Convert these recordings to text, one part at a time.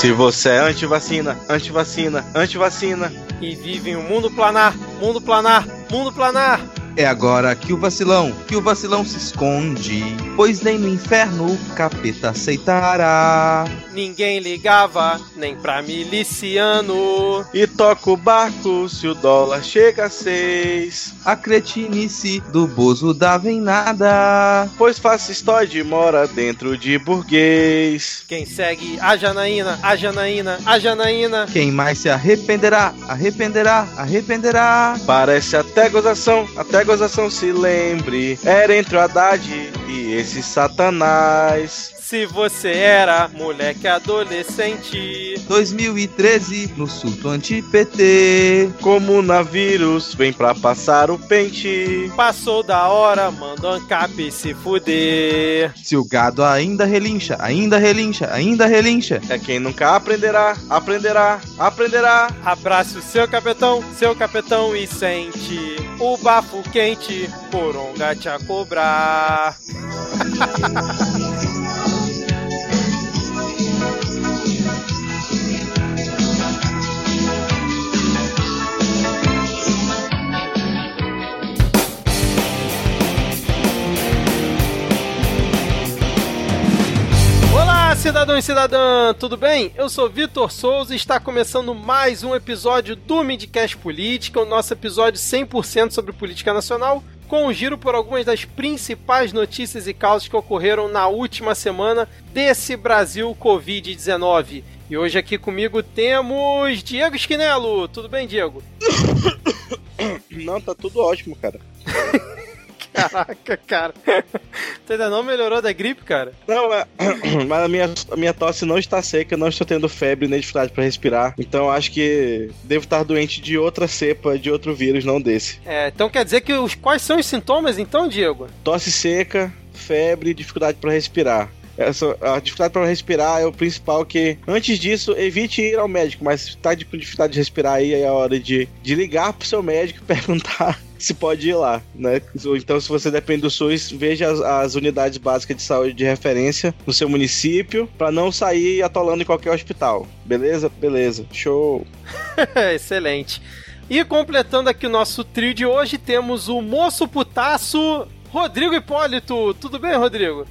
Se você é anti-vacina, anti-vacina, anti-vacina. E vive em um mundo planar, mundo planar, mundo planar. É agora que o vacilão, que o vacilão se esconde, pois nem no inferno o capeta aceitará. Ninguém ligava, nem pra miliciano. E toca o barco se o dólar chega a seis. A cretinice do Bozo dava em nada. Pois fascistoide mora dentro de burguês. Quem segue a Janaína, a Janaína, a Janaína. Quem mais se arrependerá, arrependerá, arrependerá. Parece até gozação, até gozação se lembre. Era entre o Haddad e esse satanás. Se você era moleque adolescente. 2013, no surto anti-PT. Comunavírus vem pra passar o pente. Passou da hora, manda o ANCAP se fuder. Se o gado ainda relincha, ainda relincha, ainda relincha. É quem nunca aprenderá, aprenderá, aprenderá. Abrace o seu capetão, seu capetão e sente o bafo quente, poronga te a cobrar. Olá, cidadão e cidadã, tudo bem? Eu sou Vitor Souza e está começando mais um episódio do Midcast Política, o nosso episódio 100% sobre política nacional, com um giro por algumas das principais notícias e causas que ocorreram na última semana desse Brasil Covid-19. E hoje aqui comigo temos Diego Esquinelo. Tudo bem, Diego? Não, tá tudo ótimo, cara. Caraca, cara. Tu ainda não melhorou da gripe, cara? Não, é... mas a minha, a minha tosse não está seca, eu não estou tendo febre nem dificuldade para respirar. Então acho que devo estar doente de outra cepa, de outro vírus, não desse. É, então quer dizer que os quais são os sintomas, então, Diego? Tosse seca, febre e dificuldade para respirar. Essa, a dificuldade para respirar é o principal que, antes disso, evite ir ao médico, mas se tá com dificuldade de respirar aí, é a hora de, de ligar pro seu médico e perguntar se pode ir lá, né? Então, se você depende do SUS, veja as, as unidades básicas de saúde de referência no seu município para não sair atolando em qualquer hospital. Beleza? Beleza. Show. Excelente. E completando aqui o nosso trio de hoje, temos o moço putaço Rodrigo Hipólito. Tudo bem, Rodrigo?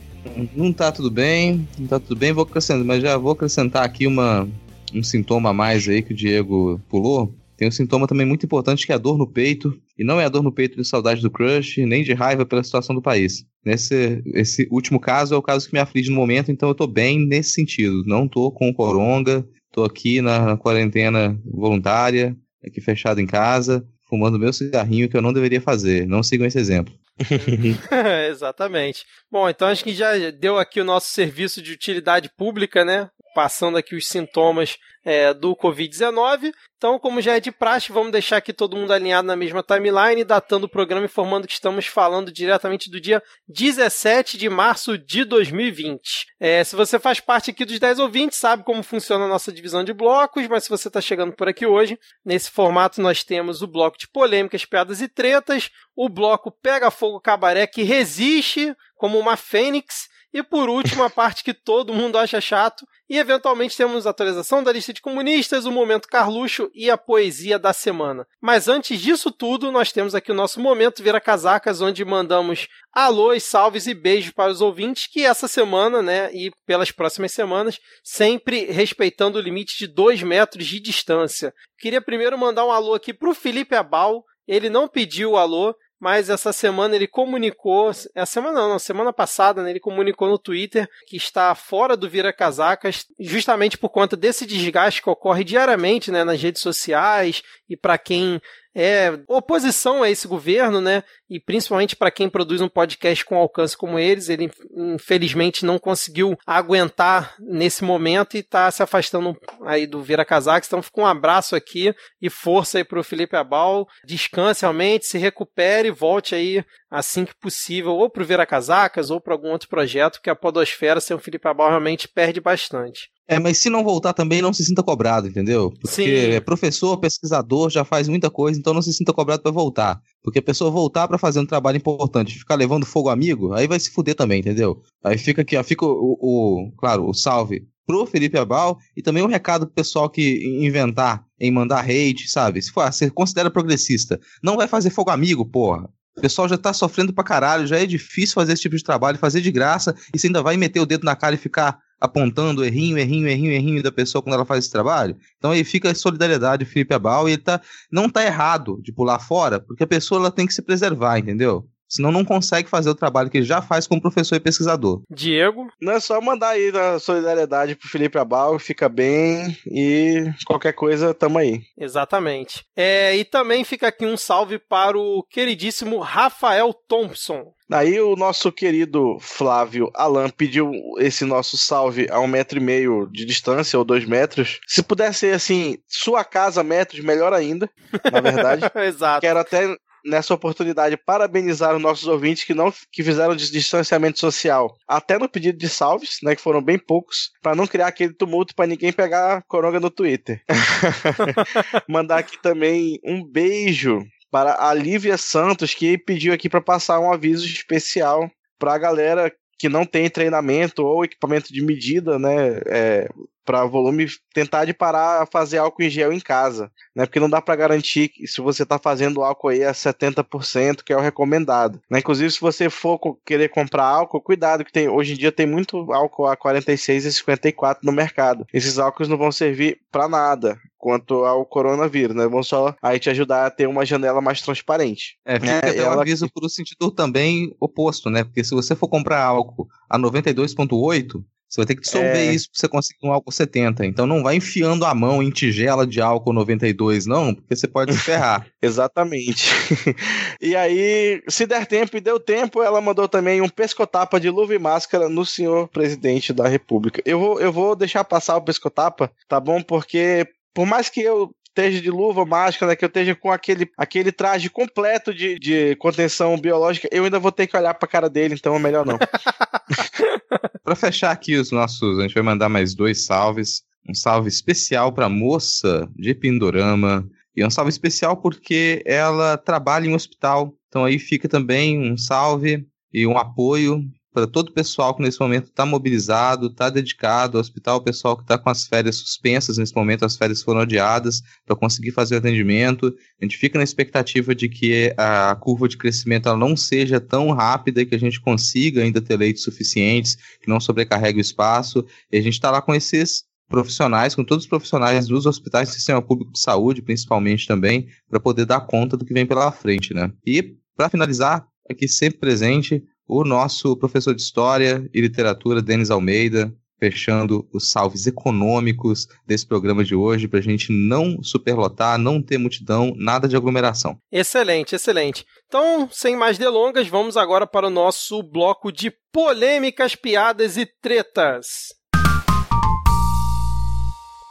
Não tá tudo bem, não tá tudo bem, vou acrescentar, mas já vou acrescentar aqui uma, um sintoma a mais aí que o Diego pulou. Tem um sintoma também muito importante que é a dor no peito. E não é a dor no peito de saudade do crush, nem de raiva pela situação do país. Nesse esse último caso é o caso que me aflige no momento, então eu tô bem nesse sentido. Não tô com coronga, tô aqui na, na quarentena voluntária, aqui fechado em casa, fumando meu cigarrinho que eu não deveria fazer. Não sigam esse exemplo. Exatamente. Bom, então acho que já deu aqui o nosso serviço de utilidade pública, né? Passando aqui os sintomas é, do Covid-19. Então, como já é de praxe, vamos deixar aqui todo mundo alinhado na mesma timeline, datando o programa, informando que estamos falando diretamente do dia 17 de março de 2020. É, se você faz parte aqui dos 10 ouvintes, sabe como funciona a nossa divisão de blocos, mas se você está chegando por aqui hoje, nesse formato nós temos o bloco de polêmicas, piadas e tretas, o bloco Pega Fogo Cabaré, que resiste como uma fênix, e por último, a parte que todo mundo acha chato. E eventualmente temos a atualização da lista de comunistas, o momento Carluxo e a poesia da semana. Mas antes disso tudo, nós temos aqui o nosso momento Vira Casacas, onde mandamos alôs, salves e beijos para os ouvintes, que essa semana, né, e pelas próximas semanas, sempre respeitando o limite de 2 metros de distância. Queria primeiro mandar um alô aqui para o Felipe Abal. Ele não pediu o alô, mas essa semana ele comunicou, essa semana não semana passada, né, ele comunicou no Twitter que está fora do Vira Casacas, justamente por conta desse desgaste que ocorre diariamente, né, nas redes sociais e para quem é oposição a esse governo, né? E principalmente para quem produz um podcast com alcance como eles, ele infelizmente não conseguiu aguentar nesse momento e está se afastando aí do Vira Casaques. Então fica um abraço aqui e força aí para o Felipe Abal. Descanse realmente, se recupere e volte aí assim que possível, ou para o Vira Casacas ou para algum outro projeto, que a Podosfera sem o Felipe Abal realmente perde bastante. É, mas se não voltar também, não se sinta cobrado, entendeu? Porque Sim. é professor, pesquisador, já faz muita coisa, então não se sinta cobrado para voltar. Porque a pessoa voltar para fazer um trabalho importante, ficar levando fogo amigo, aí vai se fuder também, entendeu? Aí fica aqui, ó, fica o, o claro, o salve pro Felipe Abal e também um recado pro pessoal que inventar em mandar hate, sabe? Se for, você considera progressista, não vai fazer fogo amigo, porra. O pessoal já tá sofrendo pra caralho, já é difícil fazer esse tipo de trabalho, fazer de graça, e você ainda vai meter o dedo na cara e ficar apontando errinho, errinho, errinho, errinho da pessoa quando ela faz esse trabalho. Então aí fica a solidariedade Felipe Abal e ele tá, não tá errado de pular fora, porque a pessoa ela tem que se preservar, entendeu? Senão não consegue fazer o trabalho que ele já faz como professor e pesquisador. Diego? Não é só mandar aí a solidariedade pro Felipe Abal, fica bem e qualquer coisa, tamo aí. Exatamente. É, e também fica aqui um salve para o queridíssimo Rafael Thompson. Aí o nosso querido Flávio Alan pediu esse nosso salve a um metro e meio de distância, ou dois metros. Se puder ser assim, sua casa metros, melhor ainda, na verdade. Exato. Quero até nessa oportunidade parabenizar os nossos ouvintes que não que fizeram de distanciamento social, até no pedido de salves, né, que foram bem poucos, para não criar aquele tumulto para ninguém pegar coronga no Twitter. Mandar aqui também um beijo para a Lívia Santos, que pediu aqui para passar um aviso especial para a galera que não tem treinamento ou equipamento de medida, né, é, para volume, tentar de parar a fazer álcool em gel em casa, né, porque não dá para garantir que se você está fazendo álcool aí a 70%, que é o recomendado, né, inclusive se você for querer comprar álcool, cuidado que tem, hoje em dia tem muito álcool a 46 e 54 no mercado, esses álcools não vão servir para nada, quanto ao coronavírus, né? Vão só aí te ajudar a ter uma janela mais transparente. É, fica é, até um aviso para o sentido também oposto, né? Porque se você for comprar álcool a 92,8, você vai ter que dissolver é... isso para você conseguir um álcool 70. Então não vai enfiando a mão em tigela de álcool 92, não, porque você pode se ferrar. Exatamente. e aí, se der tempo e deu tempo, ela mandou também um pescotapa de luva e máscara no senhor presidente da República. Eu vou, eu vou deixar passar o pescotapa, tá bom? Porque por mais que eu esteja de luva, máscara, né, que eu esteja com aquele, aquele traje completo de, de contenção biológica, eu ainda vou ter que olhar pra cara dele, então é melhor não. para fechar aqui os nossos, a gente vai mandar mais dois salves. Um salve especial para moça de Pindorama. E um salve especial porque ela trabalha em um hospital. Então aí fica também um salve e um apoio para todo o pessoal que nesse momento está mobilizado, está dedicado ao hospital, o pessoal que está com as férias suspensas nesse momento, as férias foram adiadas para conseguir fazer o atendimento. A gente fica na expectativa de que a curva de crescimento ela não seja tão rápida e que a gente consiga ainda ter leitos suficientes, que não sobrecarregue o espaço. E a gente está lá com esses profissionais, com todos os profissionais dos hospitais do sistema público de saúde, principalmente também, para poder dar conta do que vem pela frente, né? E para finalizar, aqui sempre presente, o nosso professor de História e Literatura, Denis Almeida, fechando os salves econômicos desse programa de hoje, para a gente não superlotar, não ter multidão, nada de aglomeração. Excelente, excelente. Então, sem mais delongas, vamos agora para o nosso bloco de polêmicas, piadas e tretas.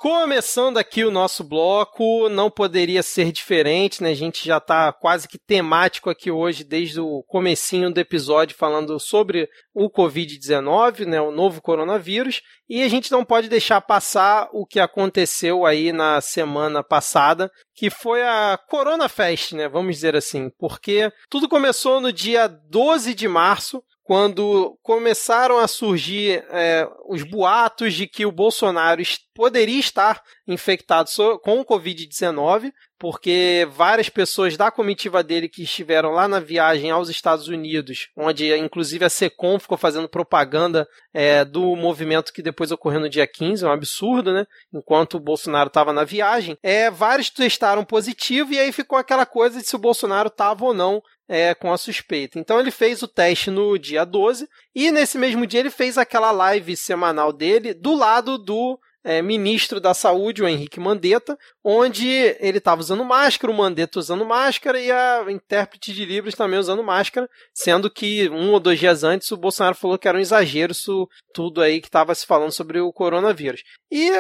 Começando aqui o nosso bloco, não poderia ser diferente, né? A gente já está quase que temático aqui hoje, desde o comecinho do episódio, falando sobre o Covid-19, né? O novo coronavírus. E a gente não pode deixar passar o que aconteceu aí na semana passada, que foi a Corona Fest, né? Vamos dizer assim. Porque tudo começou no dia 12 de março, quando começaram a surgir é, os boatos de que o Bolsonaro poderia estar infectado com o Covid-19, porque várias pessoas da comitiva dele que estiveram lá na viagem aos Estados Unidos, onde inclusive a SECOM ficou fazendo propaganda é, do movimento que depois ocorreu no dia 15, é um absurdo, né? Enquanto o Bolsonaro estava na viagem, é, vários testaram positivo e aí ficou aquela coisa de se o Bolsonaro estava ou não é, com a suspeita. Então ele fez o teste no dia 12 e nesse mesmo dia ele fez aquela live semanal dele do lado do é, ministro da Saúde, o Henrique Mandetta, onde ele estava usando máscara, o Mandetta usando máscara e a intérprete de Libras também usando máscara, sendo que um ou dois dias antes o Bolsonaro falou que era um exagero isso tudo aí que estava se falando sobre o coronavírus. E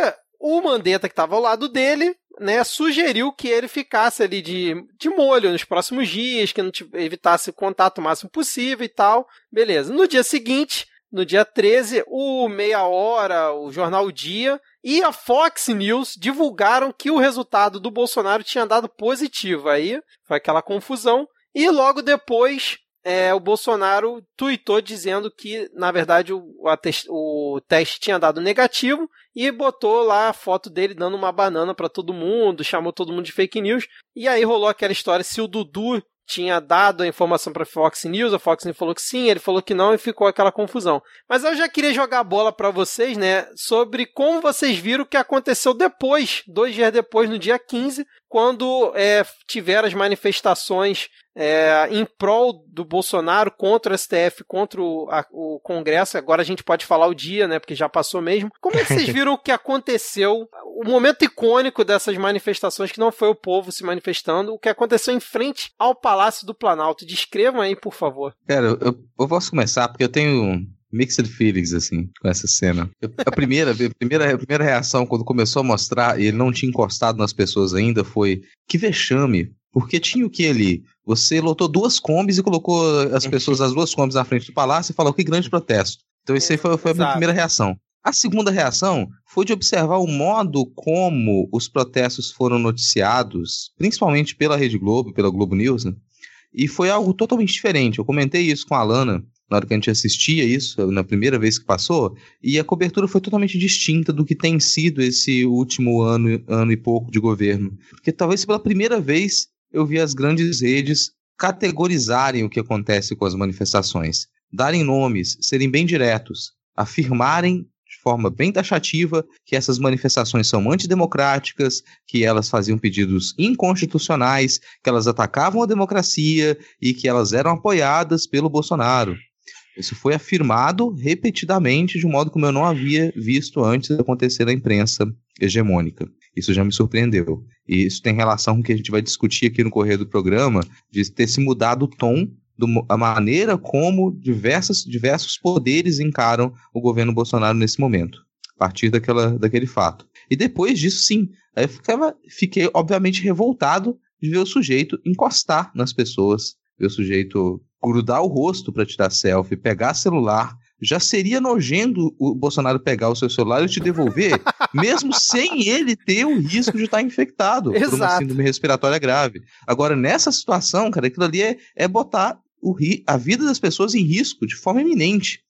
o Mandetta, que estava ao lado dele, né, sugeriu que ele ficasse ali de, de molho nos próximos dias, que não evitasse contato o máximo possível e tal. Beleza. No dia seguinte, no dia 13, o Meia Hora, o Jornal Dia e a Fox News divulgaram que o resultado do Bolsonaro tinha dado positivo. Aí foi aquela confusão. E logo depois, é, o Bolsonaro tweetou dizendo que, na verdade, o, o teste tinha dado negativo e botou lá a foto dele dando uma banana para todo mundo, chamou todo mundo de fake news. E aí rolou aquela história se o Dudu tinha dado a informação para Fox News, a Fox News falou que sim, ele falou que não e ficou aquela confusão. Mas eu já queria jogar a bola para vocês, né, sobre como vocês viram o que aconteceu depois, dois dias depois, no dia 15, quando é, tiveram as manifestações é, em prol do Bolsonaro contra o STF, contra o, a, o, Congresso. Agora a gente pode falar o dia, né? Porque já passou mesmo. Como é que vocês viram o que aconteceu? O momento icônico dessas manifestações, que não foi o povo se manifestando, o que aconteceu em frente ao Palácio do Planalto. Descrevam aí, por favor. Cara, eu, eu posso começar, porque eu tenho mixed feelings, assim, com essa cena. Eu, a, primeira, a, primeira, a primeira reação, quando começou a mostrar e ele não tinha encostado nas pessoas ainda, foi: que vexame. Porque tinha o que ali? Você lotou duas combis e colocou as pessoas das duas combis na frente do palácio e falou que grande protesto. Então, isso aí foi, foi a minha primeira reação. A segunda reação foi de observar o modo como os protestos foram noticiados, principalmente pela Rede Globo, pela Globo News, né? e foi algo totalmente diferente. Eu comentei isso com a Alana na hora que a gente assistia isso, na primeira vez que passou, e a cobertura foi totalmente distinta do que tem sido esse último ano, ano e pouco de governo. Porque talvez pela primeira vez eu vi as grandes redes categorizarem o que acontece com as manifestações, darem nomes, serem bem diretos, afirmarem de forma bem taxativa que essas manifestações são antidemocráticas, que elas faziam pedidos inconstitucionais, que elas atacavam a democracia e que elas eram apoiadas pelo Bolsonaro. Isso foi afirmado repetidamente de um modo como eu não havia visto antes acontecer na imprensa hegemônica. Isso já me surpreendeu. E isso tem relação com o que a gente vai discutir aqui no correio do programa, de ter se mudado o tom, do, a maneira como diversas, diversos poderes encaram o governo Bolsonaro nesse momento, a partir daquela, daquele fato. E depois disso, sim, eu ficava, fiquei obviamente revoltado de ver o sujeito encostar nas pessoas, ver o sujeito grudar o rosto para tirar selfie, pegar celular. Já seria nojento o Bolsonaro pegar o seu celular e te devolver, mesmo sem ele ter o risco de estar infectado Exato. por uma síndrome respiratória grave. Agora, nessa situação, cara, aquilo ali é, é botar o, a vida das pessoas em risco de forma iminente.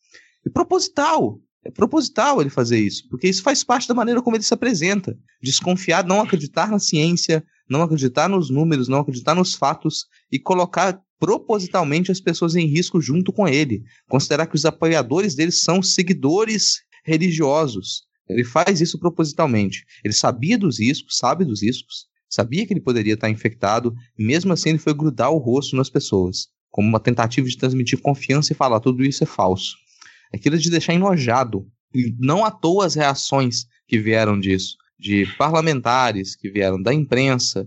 E proposital. É proposital ele fazer isso, porque isso faz parte da maneira como ele se apresenta. Desconfiar, não acreditar na ciência, não acreditar nos números, não acreditar nos fatos e colocar propositalmente as pessoas em risco junto com ele. Considerar que os apoiadores dele são seguidores religiosos. Ele faz isso propositalmente. Ele sabia dos riscos, sabe dos riscos, sabia que ele poderia estar infectado, e mesmo assim ele foi grudar o rosto nas pessoas, como uma tentativa de transmitir confiança e falar tudo isso é falso. Aquilo de deixar enojado. E não à toa as reações que vieram disso, de parlamentares que vieram da imprensa,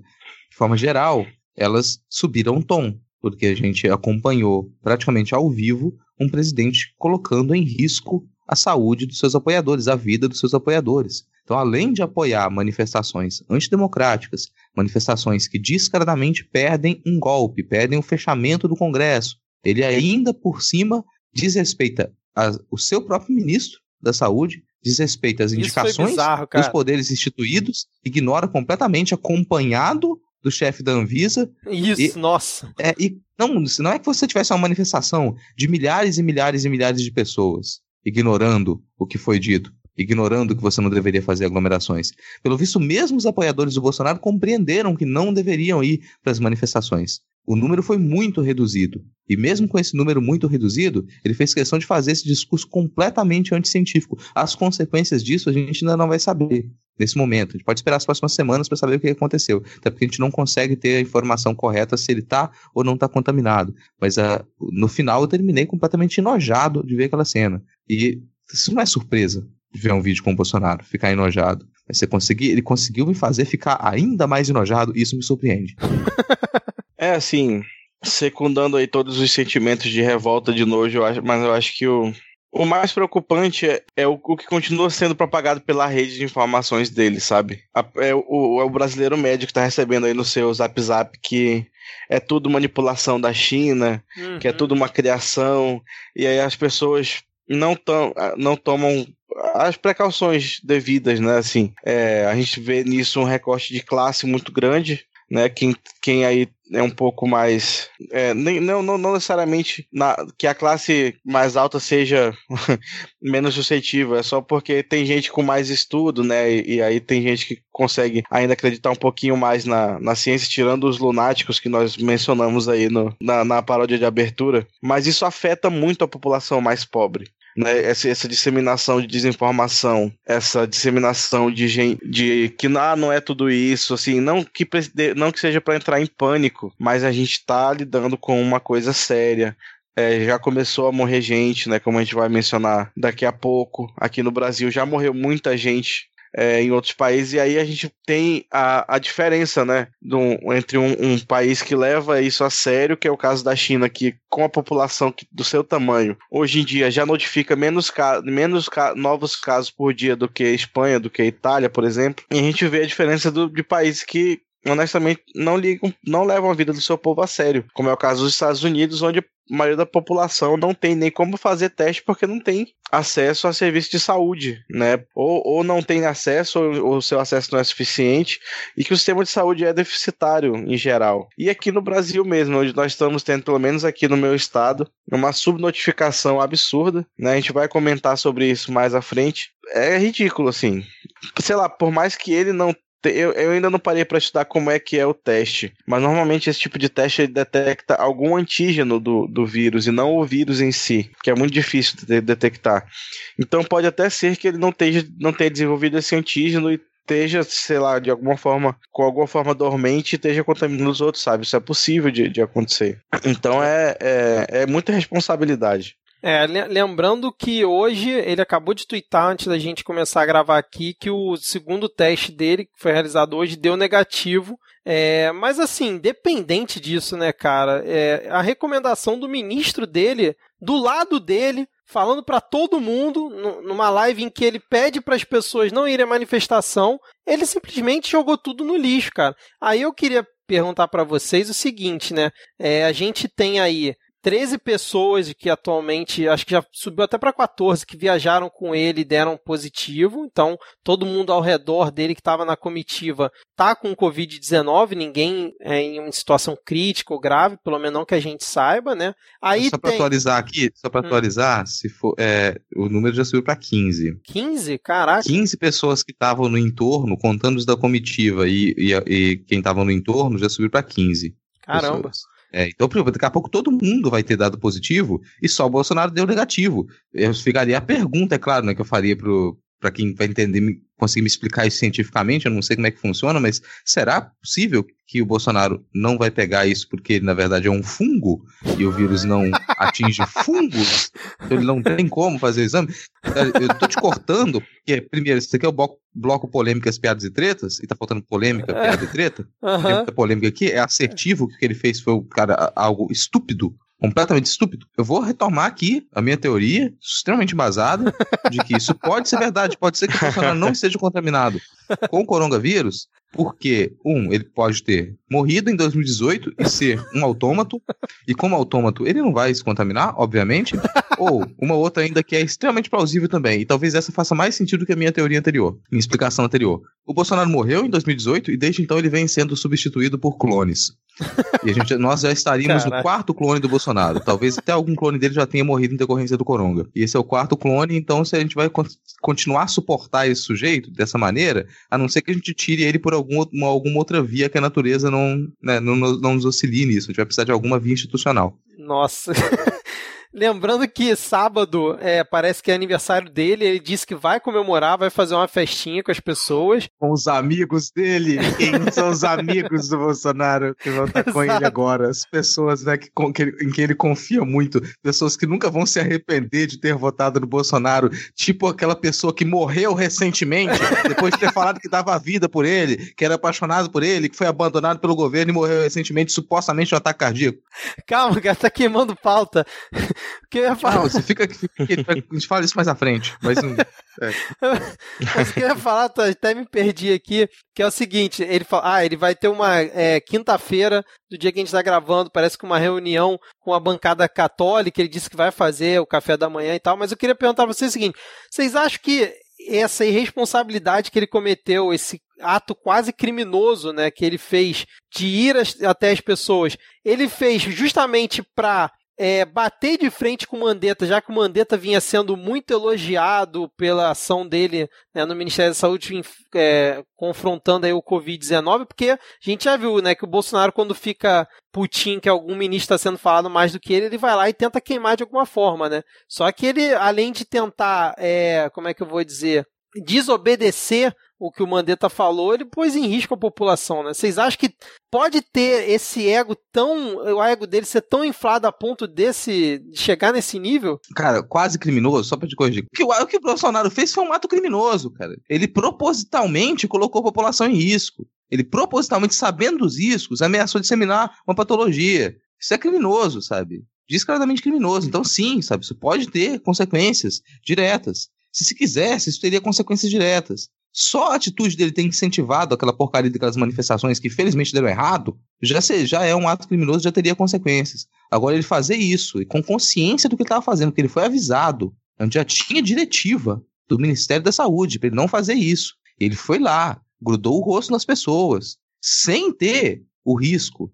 de forma geral, elas subiram um tom porque a gente acompanhou praticamente ao vivo um presidente colocando em risco a saúde dos seus apoiadores, a vida dos seus apoiadores. Então, além de apoiar manifestações antidemocráticas, manifestações que descaradamente perdem um golpe, perdem o fechamento do Congresso, ele ainda por cima desrespeita a, o seu próprio ministro da Saúde, desrespeita as indicações bizarro, dos poderes instituídos, ignora completamente, acompanhado do chefe da Anvisa. Isso, e, nossa. É, e não, não é que você tivesse uma manifestação de milhares e milhares e milhares de pessoas ignorando o que foi dito, ignorando que você não deveria fazer aglomerações. Pelo visto, mesmo os apoiadores do Bolsonaro compreenderam que não deveriam ir para as manifestações. O número foi muito reduzido. E mesmo com esse número muito reduzido, ele fez questão de fazer esse discurso completamente anticientífico. As consequências disso a gente ainda não vai saber nesse momento. A gente pode esperar as próximas semanas para saber o que aconteceu. Até porque a gente não consegue ter a informação correta se ele está ou não está contaminado. Mas uh, no final eu terminei completamente enojado de ver aquela cena. E isso não é surpresa ver um vídeo com o Bolsonaro, ficar enojado. Mas você conseguir, ele conseguiu me fazer ficar ainda mais enojado, e isso me surpreende. é assim, secundando aí todos os sentimentos de revolta, de nojo, eu acho, mas eu acho que o, o mais preocupante é, é o, o, que continua sendo propagado pela rede de informações dele, sabe? A, é, o, é o brasileiro médio que tá recebendo aí no seu zap zap que é tudo manipulação da China, uhum. que é tudo uma criação, e aí as pessoas não, tão, não tomam as precauções devidas, né? Assim, é, a gente vê nisso um recorte de classe muito grande, né? Quem, quem aí é um pouco mais. É, nem, não, não, não necessariamente na, que a classe mais alta seja menos suscetível, é só porque tem gente com mais estudo, né? E, e, aí tem gente que consegue ainda acreditar um pouquinho mais na, na ciência, tirando os lunáticos que nós mencionamos aí no, na, na paródia de abertura. Mas isso afeta muito a população mais pobre né, essa, essa, disseminação de desinformação, essa disseminação de gente de que ah, não é tudo isso, assim, não que, não que seja para entrar em pânico, mas a gente está lidando com uma coisa séria. É, já começou a morrer gente, né? Como a gente vai mencionar daqui a pouco. Aqui no Brasil já morreu muita gente é, em outros países, e aí a gente tem a, a diferença, né, do, entre um, um, país que leva isso a sério, que é o caso da China, que com a população que, do seu tamanho, hoje em dia já notifica menos, menos novos casos por dia do que a Espanha, do que a Itália, por exemplo, e a gente vê a diferença do, de países que honestamente não ligam, não levam a vida do seu povo a sério, como é o caso dos Estados Unidos, onde a maioria da população não tem nem como fazer teste porque não tem acesso a serviço de saúde, né? Ou, ou não tem acesso, ou o seu acesso não é suficiente, e que o sistema de saúde é deficitário em geral. E aqui no Brasil mesmo, onde nós estamos tendo, pelo menos aqui no meu estado, uma subnotificação absurda, né? A gente vai comentar sobre isso mais à frente. É ridículo, assim. Sei lá, por mais que ele não eu, eu ainda não parei para estudar como é que é o teste, mas normalmente esse tipo de teste detecta algum antígeno do, do vírus e não o vírus em si, que é muito difícil de detectar. Então pode até ser que ele não, tenha, não tenha desenvolvido esse antígeno e esteja, sei lá, de alguma forma, com alguma forma dormente esteja contaminando os outros, sabe? Isso é possível de, de acontecer. Então é, é, é muita responsabilidade. É, lembrando que hoje ele acabou de twittar antes da gente começar a gravar aqui que o segundo teste dele, que foi realizado hoje, deu negativo. É, mas assim, independente disso, né, cara, é, a recomendação do ministro dele, do lado dele, falando para todo mundo, numa live em que ele pede para as pessoas não irem à manifestação, ele simplesmente jogou tudo no lixo, cara. Aí eu queria perguntar para vocês o seguinte, né? É, a gente tem aí 13 pessoas que atualmente, acho que já subiu até para 14, que viajaram com ele e deram positivo. Então, todo mundo ao redor dele que estava na comitiva tá com Covid-19, ninguém é em uma situação crítica ou grave, pelo menos não que a gente saiba, né? Aí só para tem... atualizar aqui, só para hum. atualizar, se for, é, o número já subiu para 15. 15? Caraca. 15 pessoas que estavam no entorno, contando os da comitiva e, e, e quem estava no entorno, já subiu para 15. Caramba. Pessoas. É, então, daqui a pouco todo mundo vai ter dado positivo e só o Bolsonaro deu negativo. Eu ficaria a pergunta, é claro, né, que eu faria para quem vai entender conseguir me explicar isso cientificamente, eu não sei como é que funciona, mas será possível que o Bolsonaro não vai pegar isso porque ele, na verdade, é um fungo e o vírus não atinge fungos? Então ele não tem como fazer o exame? Eu tô te cortando, porque, primeiro, isso aqui é o bloco, bloco polêmicas, piadas e tretas, e tá faltando polêmica, piada e treta. Uhum. Tem muita polêmica aqui, é assertivo, que o que ele fez foi, cara, algo estúpido, completamente estúpido. Eu vou retomar aqui a minha teoria, extremamente embasada, de que isso pode ser verdade. Pode ser que o Bolsonaro não esteja contaminado com o coronavírus, porque, um, ele pode ter morrido em 2018 e ser um autômato, e como autômato ele não vai se contaminar, obviamente, ou uma outra ainda que é extremamente plausível também, e talvez essa faça mais sentido que a minha teoria anterior, minha explicação anterior. O Bolsonaro morreu em 2018 e desde então ele vem sendo substituído por clones. E a gente, nós já estaríamos Caraca. no quarto clone do Bolsonaro. Talvez até algum clone dele já tenha morrido em decorrência do Coronga. E esse é o quarto clone, então se a gente vai continuar a suportar esse sujeito dessa maneira, a não ser que a gente tire ele por algum, uma, alguma outra via que a natureza não, né, não, não nos auxilie nisso. A gente vai precisar de alguma via institucional. Nossa. Lembrando que sábado é, parece que é aniversário dele, ele disse que vai comemorar, vai fazer uma festinha com as pessoas. Com os amigos dele. Quem são os amigos do Bolsonaro que vão estar com ele agora? As pessoas né, que, com, que, em quem ele confia muito. Pessoas que nunca vão se arrepender de ter votado no Bolsonaro. Tipo aquela pessoa que morreu recentemente, depois de ter falado que dava vida por ele, que era apaixonado por ele, que foi abandonado pelo governo e morreu recentemente, supostamente de um ataque cardíaco. Calma, cara, tá queimando pauta. Que eu ia falar... Não, você fica, fica a gente fala isso mais à frente, mas. É. mas o que eu ia falar, até me perdi aqui, que é o seguinte: ele fala, ah, ele vai ter uma é, quinta-feira do dia que a gente está gravando, parece que uma reunião com a bancada católica, ele disse que vai fazer o café da manhã e tal, mas eu queria perguntar pra vocês o seguinte: vocês acham que essa irresponsabilidade que ele cometeu, esse ato quase criminoso, né, que ele fez de ir até as pessoas, ele fez justamente para é, bater de frente com o Mandetta, já que o Mandetta vinha sendo muito elogiado pela ação dele né, no Ministério da Saúde, é, confrontando aí o Covid-19, porque a gente já viu né, que o Bolsonaro, quando fica putinho que algum ministro está sendo falado mais do que ele, ele vai lá e tenta queimar de alguma forma, né? Só que ele, além de tentar, é, como é que eu vou dizer, desobedecer o que o Mandetta falou, ele pôs em risco a população, né? Vocês acham que pode ter esse ego tão. o ego dele ser tão inflado a ponto desse. De chegar nesse nível? Cara, quase criminoso, só pra te corrigir. O que, o que o Bolsonaro fez foi um ato criminoso, cara. Ele propositalmente colocou a população em risco. Ele propositalmente, sabendo dos riscos, ameaçou disseminar uma patologia. Isso é criminoso, sabe? Descaradamente criminoso. Então, sim, sabe? Isso pode ter consequências diretas. Se se quisesse, isso teria consequências diretas. Só a atitude dele ter incentivado aquela porcaria daquelas manifestações que felizmente deram errado, já, se, já é um ato criminoso, já teria consequências. Agora, ele fazer isso, e com consciência do que estava fazendo, porque ele foi avisado, já tinha diretiva do Ministério da Saúde para ele não fazer isso. Ele foi lá, grudou o rosto nas pessoas, sem ter o risco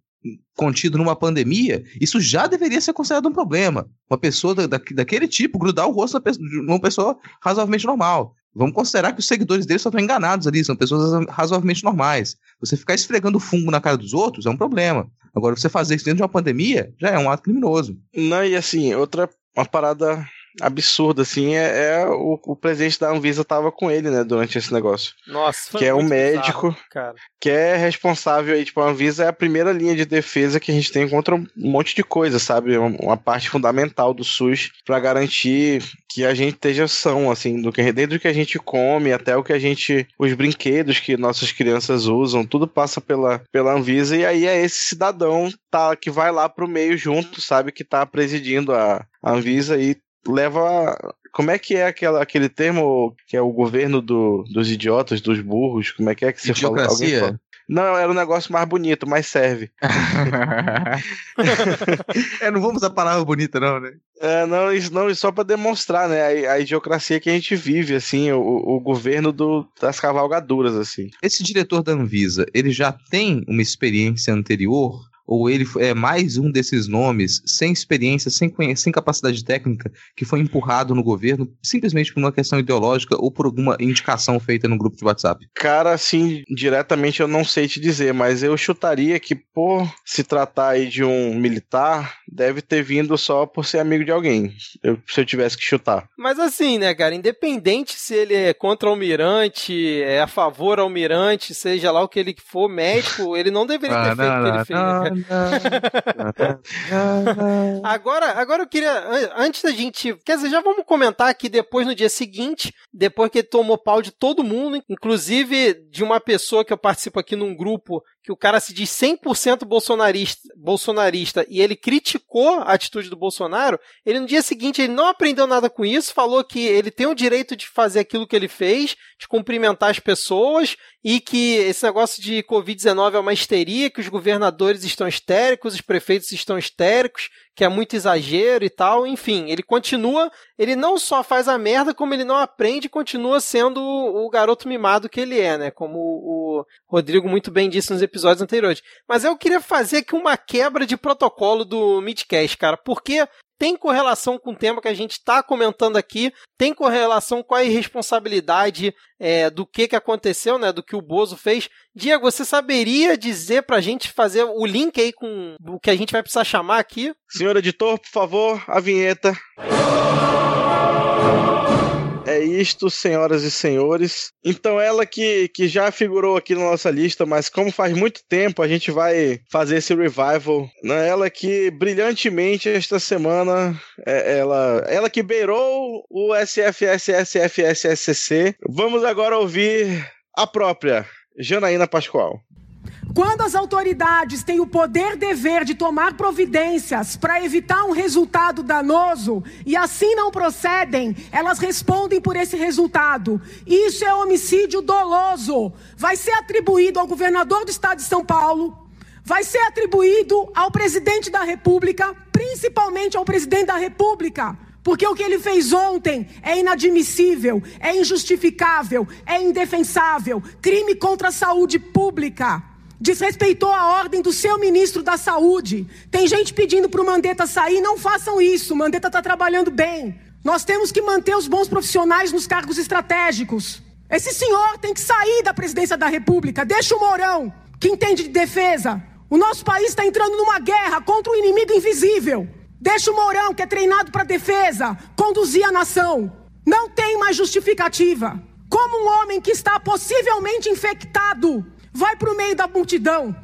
contido numa pandemia, isso já deveria ser considerado um problema. Uma pessoa da, daquele tipo grudar o rosto numa pessoa razoavelmente normal. Vamos considerar que os seguidores dele só estão enganados ali, são pessoas razoavelmente normais. Você ficar esfregando fungo na cara dos outros é um problema. Agora, você fazer isso dentro de uma pandemia já é um ato criminoso. Não, e assim, outra uma parada absurdo, assim, é, é o, o, presidente da Anvisa tava com ele, né, durante esse negócio. Nossa, Que é um médico bizarro, que é responsável aí, tipo, a Anvisa é a primeira linha de defesa que a gente tem contra um monte de coisa, sabe? Uma, uma parte fundamental do SUS para garantir que a gente esteja são, assim, do que, desde o que a gente come até o que a gente. os brinquedos que nossas crianças usam, tudo passa pela, pela Anvisa, e aí é esse cidadão tá, que vai lá pro meio junto, sabe, que tá presidindo a, a Anvisa e leva. Como é que é aquela, aquele termo que é o governo do, dos idiotas, dos burros? Como é que é que você fala? Alguém fala? Não, era um negócio mais bonito, mas serve. é, não vamos a palavra bonita, não, né? É, não, isso não, só para demonstrar, né, a, a, idiocracia que a gente vive, assim, o, o governo do, das cavalgaduras, assim. Esse diretor da Anvisa, ele já tem uma experiência anterior ou ele é mais um desses nomes sem experiência, sem, sem capacidade técnica, que foi empurrado no governo simplesmente por uma questão ideológica ou por alguma indicação feita no grupo de WhatsApp? Cara, assim, diretamente eu não sei te dizer, mas eu chutaria que por se tratar aí de um militar, deve ter vindo só por ser amigo de alguém, eu, se eu tivesse que chutar. Mas assim, né, cara, independente se ele é contra o almirante, é a favor ao almirante, seja lá o que ele for, médico, ele não deveria ter ah, feito o que ele fez, né, agora, agora eu queria, antes da gente, quer dizer, já vamos comentar que depois no dia seguinte, depois que ele tomou pau de todo mundo, inclusive de uma pessoa que eu participo aqui num grupo que o cara se diz 100% bolsonarista, bolsonarista e ele criticou a atitude do Bolsonaro, ele no dia seguinte ele não aprendeu nada com isso, falou que ele tem o direito de fazer aquilo que ele fez, de cumprimentar as pessoas e que esse negócio de Covid-19 é uma histeria, que os governadores estão histéricos, os prefeitos estão histéricos, que é muito exagero e tal. Enfim, ele continua, ele não só faz a merda, como ele não aprende e continua sendo o, garoto mimado que ele é, né? Como o Rodrigo muito bem disse nos episódios anteriores. Mas eu queria fazer aqui uma quebra de protocolo do Midcast, cara, porque tem correlação com o tema que a gente está comentando aqui, tem correlação com a irresponsabilidade é, do que, que aconteceu, né, do que o Bozo fez. Diego, você saberia dizer para a gente fazer o link aí com o que a gente vai precisar chamar aqui? Senhor editor, por favor, a vinheta. É isto, senhoras e senhores. Então, ela que, que já figurou aqui na nossa lista, mas como faz muito tempo, a gente vai fazer esse revival. Né? Ela que brilhantemente esta semana, é, ela, ela que beirou o SFSSFSSC. Vamos agora ouvir a própria Janaína Pascoal. Quando as autoridades têm o poder dever de tomar providências para evitar um resultado danoso e assim não procedem, elas respondem por esse resultado. Isso é homicídio doloso. Vai ser atribuído ao governador do estado de São Paulo, vai ser atribuído ao presidente da República, principalmente ao presidente da República Porque o que ele fez ontem é inadmissível, é injustificável, é indefensável, crime contra a saúde pública. Desrespeitou a ordem do seu ministro da Saúde. Tem gente pedindo para o Mandetta sair, não façam isso. O Mandetta está trabalhando bem. Nós temos que manter os bons profissionais nos cargos estratégicos. Esse senhor tem que sair da presidência da República. Deixa o Mourão, que entende de defesa. O nosso país está entrando numa guerra contra um inimigo invisível. Deixa o Mourão, que é treinado para defesa, conduzir a nação. Não tem mais justificativa. Como um homem que está possivelmente infectado vai para o meio da multidão?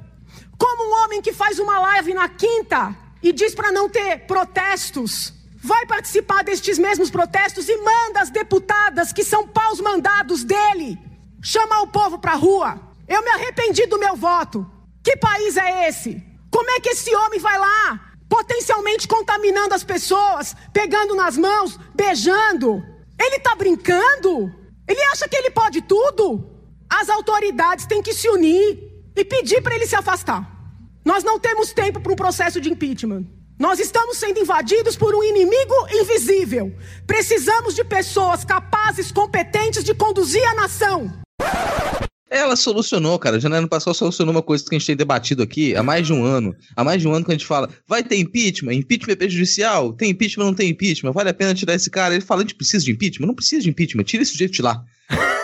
Como um homem que faz uma live na quinta e diz para não ter protestos? vai participar destes mesmos protestos e manda as deputadas que são paus mandados dele chamar o povo para a rua. Eu me arrependi do meu voto. Que país é esse? Como é que esse homem vai lá, potencialmente contaminando as pessoas, pegando nas mãos, beijando? Ele está brincando? Ele acha que ele pode tudo? As autoridades têm que se unir e pedir para ele se afastar. Nós não temos tempo para um processo de impeachment. Nós estamos sendo invadidos por um inimigo invisível. Precisamos de pessoas capazes, competentes de conduzir a nação. Ela solucionou, cara. Janaína Pascoal solucionou uma coisa que a gente tem debatido aqui há mais de um ano. Há mais de um ano que a gente fala, vai ter impeachment? Impeachment é prejudicial? Tem impeachment ou não tem impeachment? Vale a pena tirar esse cara? Ele fala, a gente precisa de impeachment? Não precisa de impeachment, tira esse sujeito de lá.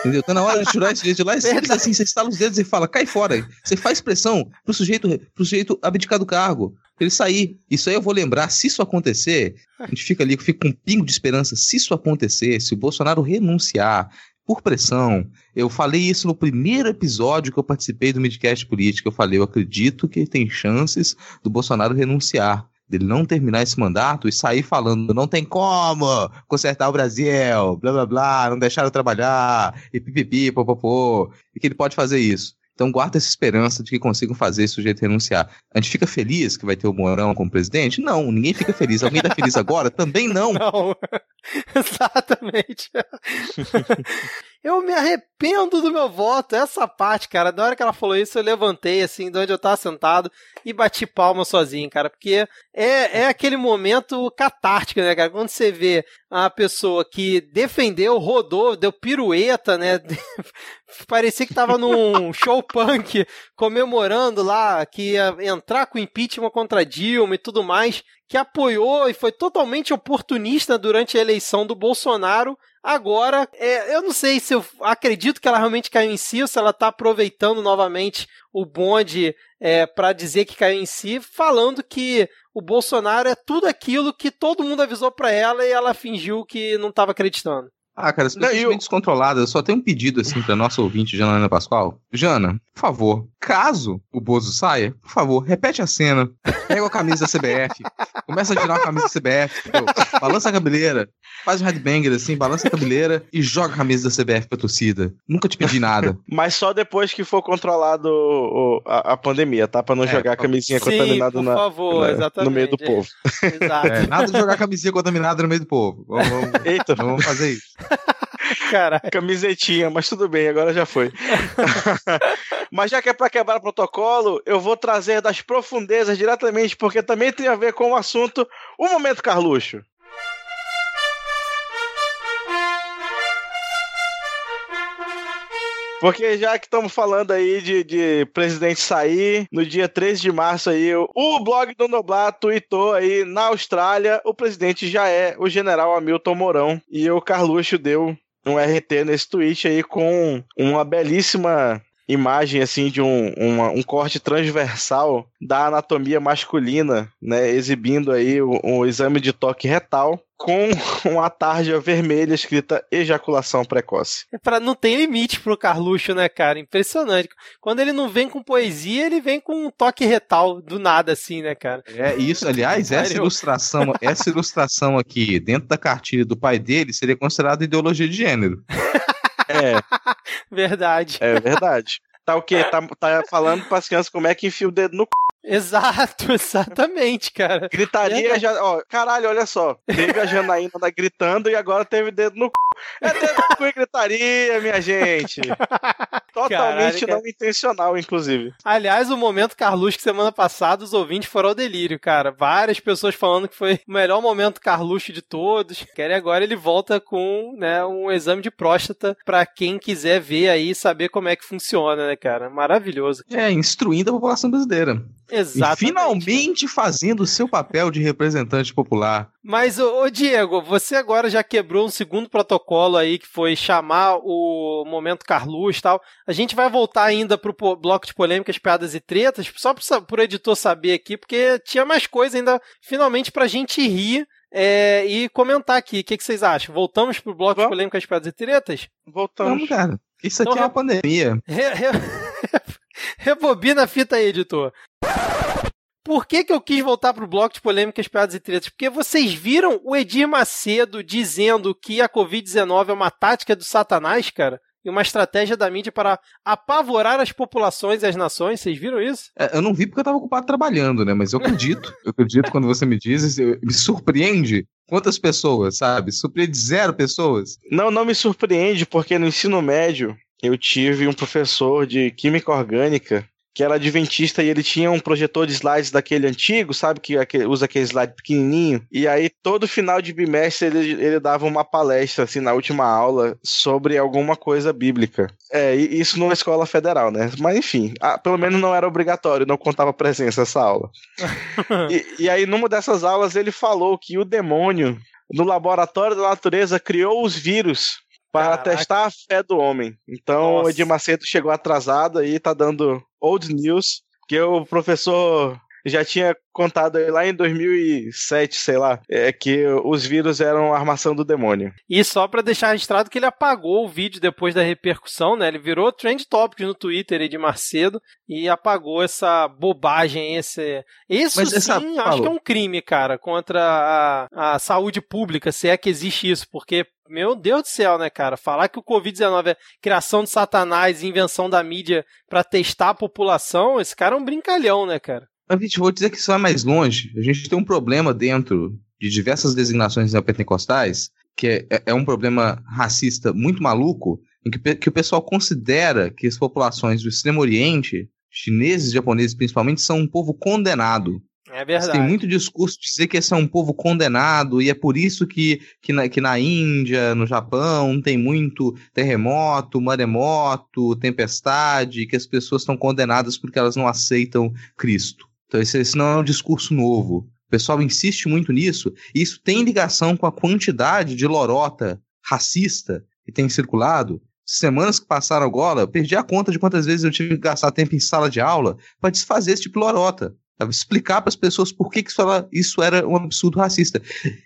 Entendeu? Tá na hora de tirar esse sujeito de lá. É simples assim, você estala os dedos e fala, cai fora. Você faz pressão pro sujeito, pro sujeito abdicar do cargo ele sair. Isso aí eu vou lembrar, se isso acontecer, a gente fica ali, fica com um pingo de esperança. Se isso acontecer, se o Bolsonaro renunciar por pressão, eu falei isso no primeiro episódio que eu participei do Midcast Política. Eu falei, eu acredito que tem chances do Bolsonaro renunciar dele não terminar esse mandato e sair falando não tem como consertar o Brasil, blá blá blá, não deixaram trabalhar, e pipipi, popopô, e que ele pode fazer isso. Então guarda essa esperança de que consigam fazer esse sujeito renunciar. A gente fica feliz que vai ter o Mourão como presidente? Não, ninguém fica feliz. Alguém tá feliz agora? Também não. Não, exatamente. eu me arrependo do meu voto. Essa parte, cara, da hora que ela falou isso, eu levantei, assim, de onde eu tava sentado e bati palma sozinho, cara, porque é, é aquele momento catártico, né, cara? Quando você vê a pessoa que defendeu, rodou, deu pirueta, né? Parecia que tava num show punk comemorando lá que ia entrar com impeachment contra Dilma e tudo mais, que apoiou e foi totalmente oportunista durante a eleição do Bolsonaro Agora, é, eu não sei se eu acredito que ela realmente caiu em si ou se ela está aproveitando novamente o bonde é, para dizer que caiu em si, falando que o Bolsonaro é tudo aquilo que todo mundo avisou para ela e ela fingiu que não estava acreditando. Ah, cara, você é eu... descontrolada. Eu só tenho um pedido, assim, pra nossa ouvinte, Janaina Pascoal. Jana, por favor, caso o Bozo saia, por favor, repete a cena. Pega a camisa da CBF. começa a tirar a camisa da CBF, entendeu? Balança a cabeleira. Faz um headbanger, assim, balança a cabeleira e joga a camisa da CBF pra torcida. Nunca te pedi nada. Mas só depois que for controlado o, a, a, pandemia, tá? Pra não é, jogar a camisinha Sim, contaminada na, favor, na, no meio do povo. Exato. É, nada de jogar a camisinha contaminada no meio do povo. Vamos, vamos, Eita. vamos fazer isso. Caraca. Camisetinha, mas tudo bem, agora já foi. mas já que é para quebrar o protocolo, eu vou trazer das profundezas diretamente, porque também tem a ver com o assunto O Momento Carluxo. Porque já que estamos falando aí de, de presidente sair, no dia 13 de março aí, o blog do Noblar tweetou aí, na Austrália, o presidente já é o general Hamilton Mourão. E o Carluxo deu um RT nesse tweet aí com uma belíssima imagem assim de um, uma, um corte transversal da anatomia masculina, né, exibindo aí o, um exame de toque retal com uma tarja vermelha escrita ejaculação precoce. É para não tem limite pro Carluxo, né, cara? Impressionante. Quando ele não vem com poesia, ele vem com um toque retal do nada assim, né, cara? É isso, aliás, essa ilustração, essa ilustração aqui dentro da cartilha do pai dele seria considerada ideologia de gênero. É. verdade. É verdade. Tá o quê? Tá, tá falando para as crianças como é que enfia o dedo no c... Exato, exatamente, cara. Gritaria é. já. Ó, caralho, olha só. Teve a Janaína gritando e agora teve dedo no c. É dedo cu e gritaria, minha gente. Totalmente Caralho, não intencional, inclusive. Aliás, o momento Carluxo que semana passada os ouvintes foram ao delírio, cara. Várias pessoas falando que foi o melhor momento Carluxo de todos. Quer agora ele volta com, né, um exame de próstata para quem quiser ver aí e saber como é que funciona, né, cara? Maravilhoso. É, instruindo a população brasileira. Exatamente. E finalmente fazendo o seu papel de representante popular. Mas, ô, ô, Diego, você agora já quebrou um segundo protocolo aí, que foi chamar o momento Carluz e tal. A gente vai voltar ainda pro bloco de polêmicas, piadas e tretas, só pro, pro editor saber aqui, porque tinha mais coisa ainda, finalmente, pra gente rir. É, e comentar aqui, o que, que, vocês acham? Voltamos pro bloco Vamos. de polêmicas, piadas e tretas? Voltamos. Vamos, cara. Isso aqui então, é uma pandemia. Re, re, rebobina a fita aí, editor. Por que, que eu quis voltar pro bloco de polêmicas, piadas e tretas? Porque vocês viram o Edir Macedo dizendo que a Covid-19 é uma tática do Satanás, cara? E uma estratégia da mídia para apavorar as populações e as nações. Vocês viram isso? É, eu não vi porque eu estava ocupado trabalhando, né? Mas eu acredito. eu acredito quando você me diz. Me surpreende quantas pessoas, sabe? Surpreende zero pessoas. Não, não me surpreende porque no ensino médio eu tive um professor de química orgânica que era adventista e ele tinha um projetor de slides daquele antigo, sabe? Que usa aquele slide pequenininho. E aí, todo final de bimestre, ele, ele dava uma palestra, assim, na última aula, sobre alguma coisa bíblica. É, isso numa escola federal, né? Mas enfim, ah, pelo menos não era obrigatório, não contava presença essa aula. e, e aí, numa dessas aulas, ele falou que o demônio, no laboratório da natureza, criou os vírus para Caraca. testar a fé do homem. Então, Nossa. o Edir Macedo chegou atrasado e tá dando old news, que o professor já tinha contado lá em 2007, sei lá, é que os vírus eram armação do demônio. E só para deixar registrado que ele apagou o vídeo depois da repercussão, né? Ele virou trend topic no Twitter de Macedo e apagou essa bobagem, esse... Isso Mas sim, acho que é um crime, cara, contra a, a saúde pública, se é que existe isso, porque meu Deus do céu, né, cara? Falar que o Covid-19 é criação de Satanás, invenção da mídia para testar a população, esse cara é um brincalhão, né, cara? Mas, gente, vou dizer que isso vai mais longe. A gente tem um problema dentro de diversas designações neopentecostais, que é, é, é um problema racista muito maluco, em que, que o pessoal considera que as populações do Extremo Oriente, chineses e japoneses principalmente, são um povo condenado. É verdade. Tem muito discurso de dizer que esse é um povo condenado, e é por isso que, que, na, que na Índia, no Japão, tem muito terremoto, maremoto, tempestade, que as pessoas estão condenadas porque elas não aceitam Cristo. Então, esse, esse não é um discurso novo. O pessoal insiste muito nisso, e isso tem ligação com a quantidade de lorota racista que tem circulado. Semanas que passaram agora, eu perdi a conta de quantas vezes eu tive que gastar tempo em sala de aula para desfazer esse tipo de lorota. Explicar para as pessoas por que, que isso, era, isso era um absurdo racista.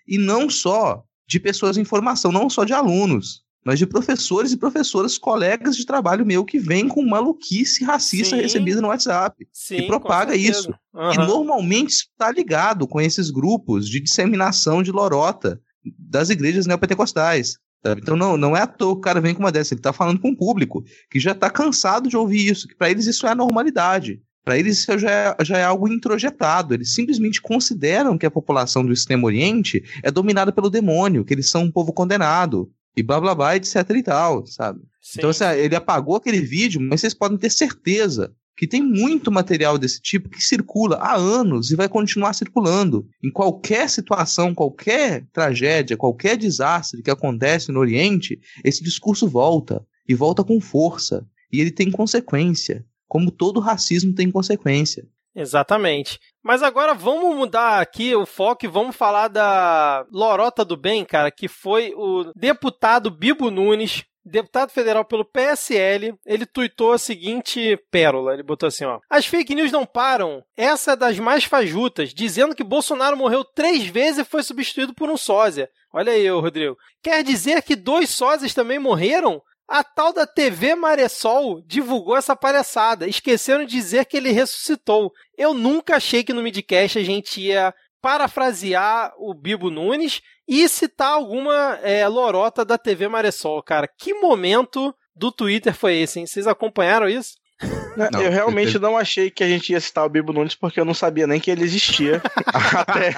E não só de pessoas em formação, não só de alunos mas de professores e professoras, colegas de trabalho meu que vêm com maluquice racista Sim. recebida no WhatsApp Sim, e propaga isso. Uhum. E normalmente está ligado com esses grupos de disseminação de lorota das igrejas neopentecostais. Então não, não é à toa que o cara vem com uma dessa, ele está falando com um público que já está cansado de ouvir isso, que para eles isso é a normalidade. Para eles isso já é, já é algo introjetado. Eles simplesmente consideram que a população do Extremo Oriente é dominada pelo demônio, que eles são um povo condenado e blá blá blá, etc e tal, sabe? Sim. Então, assim, ele apagou aquele vídeo, mas vocês podem ter certeza que tem muito material desse tipo que circula há anos e vai continuar circulando. Em qualquer situação, qualquer tragédia, qualquer desastre que acontece no Oriente, esse discurso volta e volta com força. E ele tem consequência, como todo racismo tem consequência. Exatamente. Mas agora vamos mudar aqui o foco e vamos falar da Lorota do Bem, cara, que foi o deputado Bibo Nunes, deputado federal pelo PSL, ele tuitou a seguinte pérola, ele botou assim, ó. As fake news não param, essa é das mais fajutas, dizendo que Bolsonaro morreu três vezes e foi substituído por um sósia. Olha aí, Rodrigo. Quer dizer que dois sósias também morreram? A tal da TV Maresol divulgou essa palhaçada. Esqueceram de dizer que ele ressuscitou. Eu nunca achei que no midcast a gente ia parafrasear o Bibo Nunes e citar alguma é, lorota da TV Maresol, cara. Que momento do Twitter foi esse, hein? Vocês acompanharam isso? Não, eu realmente não achei que a gente ia citar o Bibo Nunes porque eu não sabia nem que ele existia até,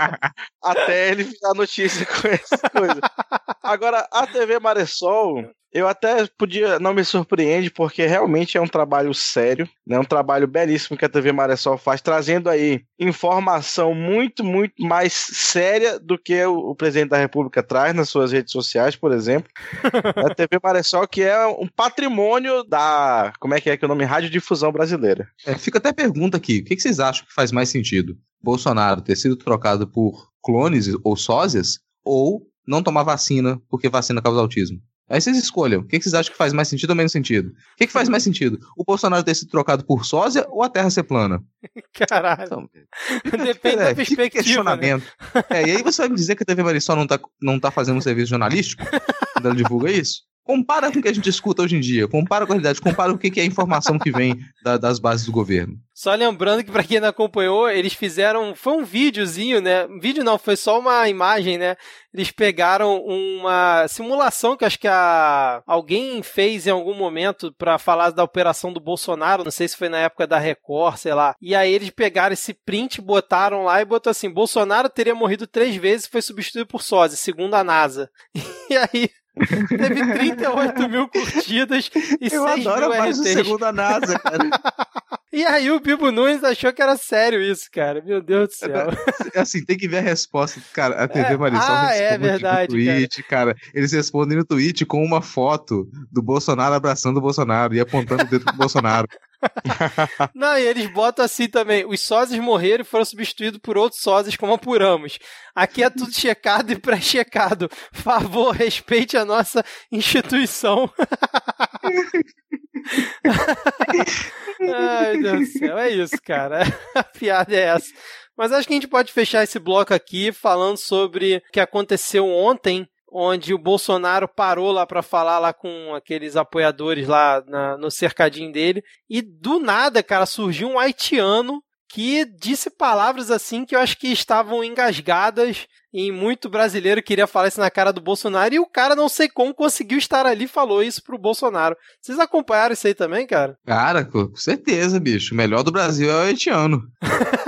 até ele virar notícia com essa coisa. Agora, a TV Maressol eu até podia, não me surpreende, porque realmente é um trabalho sério, né? Um trabalho belíssimo que a TV Maressol faz, trazendo aí informação muito, muito mais séria do que o, o presidente da República traz nas suas redes sociais, por exemplo. a TV Maressol, que é um patrimônio da. Como é que é que é o nome? Radiodifusão brasileira. É, fica até pergunta aqui: o que, que vocês acham que faz mais sentido? Bolsonaro ter sido trocado por clones ou sósias ou não tomar vacina porque vacina causa autismo? Aí vocês escolham. O que vocês acham que faz mais sentido ou menos sentido? O que, que faz mais sentido? O Bolsonaro ter sido trocado por sósia ou a Terra ser plana? Caralho. Então, Depende é, da perspectiva. Questionamento. Né? É, e aí você vai me dizer que a TV Marisol não tá, não tá fazendo um serviço jornalístico? quando ela divulga isso? Compara com o que a gente escuta hoje em dia, compara com a realidade, compara o que é a informação que vem da, das bases do governo. Só lembrando que para quem não acompanhou, eles fizeram, foi um videozinho, né? Vídeo não, foi só uma imagem, né? Eles pegaram uma simulação que acho que a, alguém fez em algum momento para falar da operação do Bolsonaro, não sei se foi na época da Record, sei lá. E aí eles pegaram esse print, botaram lá e botou assim: Bolsonaro teria morrido três vezes e foi substituído por Sósia, segundo a NASA. E aí Teve 38 mil curtidas e Eu 6 adoro mil mais RTs. o segundo a NASA, cara. E aí o Bibo Nunes achou que era sério isso, cara. Meu Deus do céu. É, assim, tem que ver a resposta. Cara, a TV é, Marisol ah, responde é verdade, no tweet, cara. cara. Eles respondem no tweet com uma foto do Bolsonaro abraçando o Bolsonaro e apontando o dedo pro Bolsonaro. Não, e eles botam assim também: os sósias morreram e foram substituídos por outros sósias, como apuramos. Aqui é tudo checado e pré-checado. Favor, respeite a nossa instituição. Ai, Deus do céu, é isso, cara. A piada é essa. Mas acho que a gente pode fechar esse bloco aqui falando sobre o que aconteceu ontem onde o Bolsonaro parou lá para falar lá com aqueles apoiadores lá na, no cercadinho dele e do nada, cara, surgiu um haitiano que disse palavras assim que eu acho que estavam engasgadas e muito brasileiro queria falar isso na cara do Bolsonaro e o cara não sei como conseguiu estar ali e falou isso pro Bolsonaro. Vocês acompanharam isso aí também, cara? Cara, com certeza, bicho. O melhor do Brasil é o haitiano.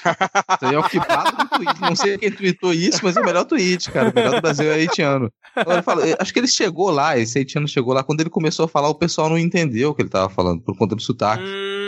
Isso aí é o que tweet. Não sei quem tweetou isso, mas é o melhor tweet, cara. O melhor do Brasil é haitiano. Agora, falo, acho que ele chegou lá, esse haitiano chegou lá, quando ele começou a falar, o pessoal não entendeu o que ele tava falando, por conta do sotaque. Hum,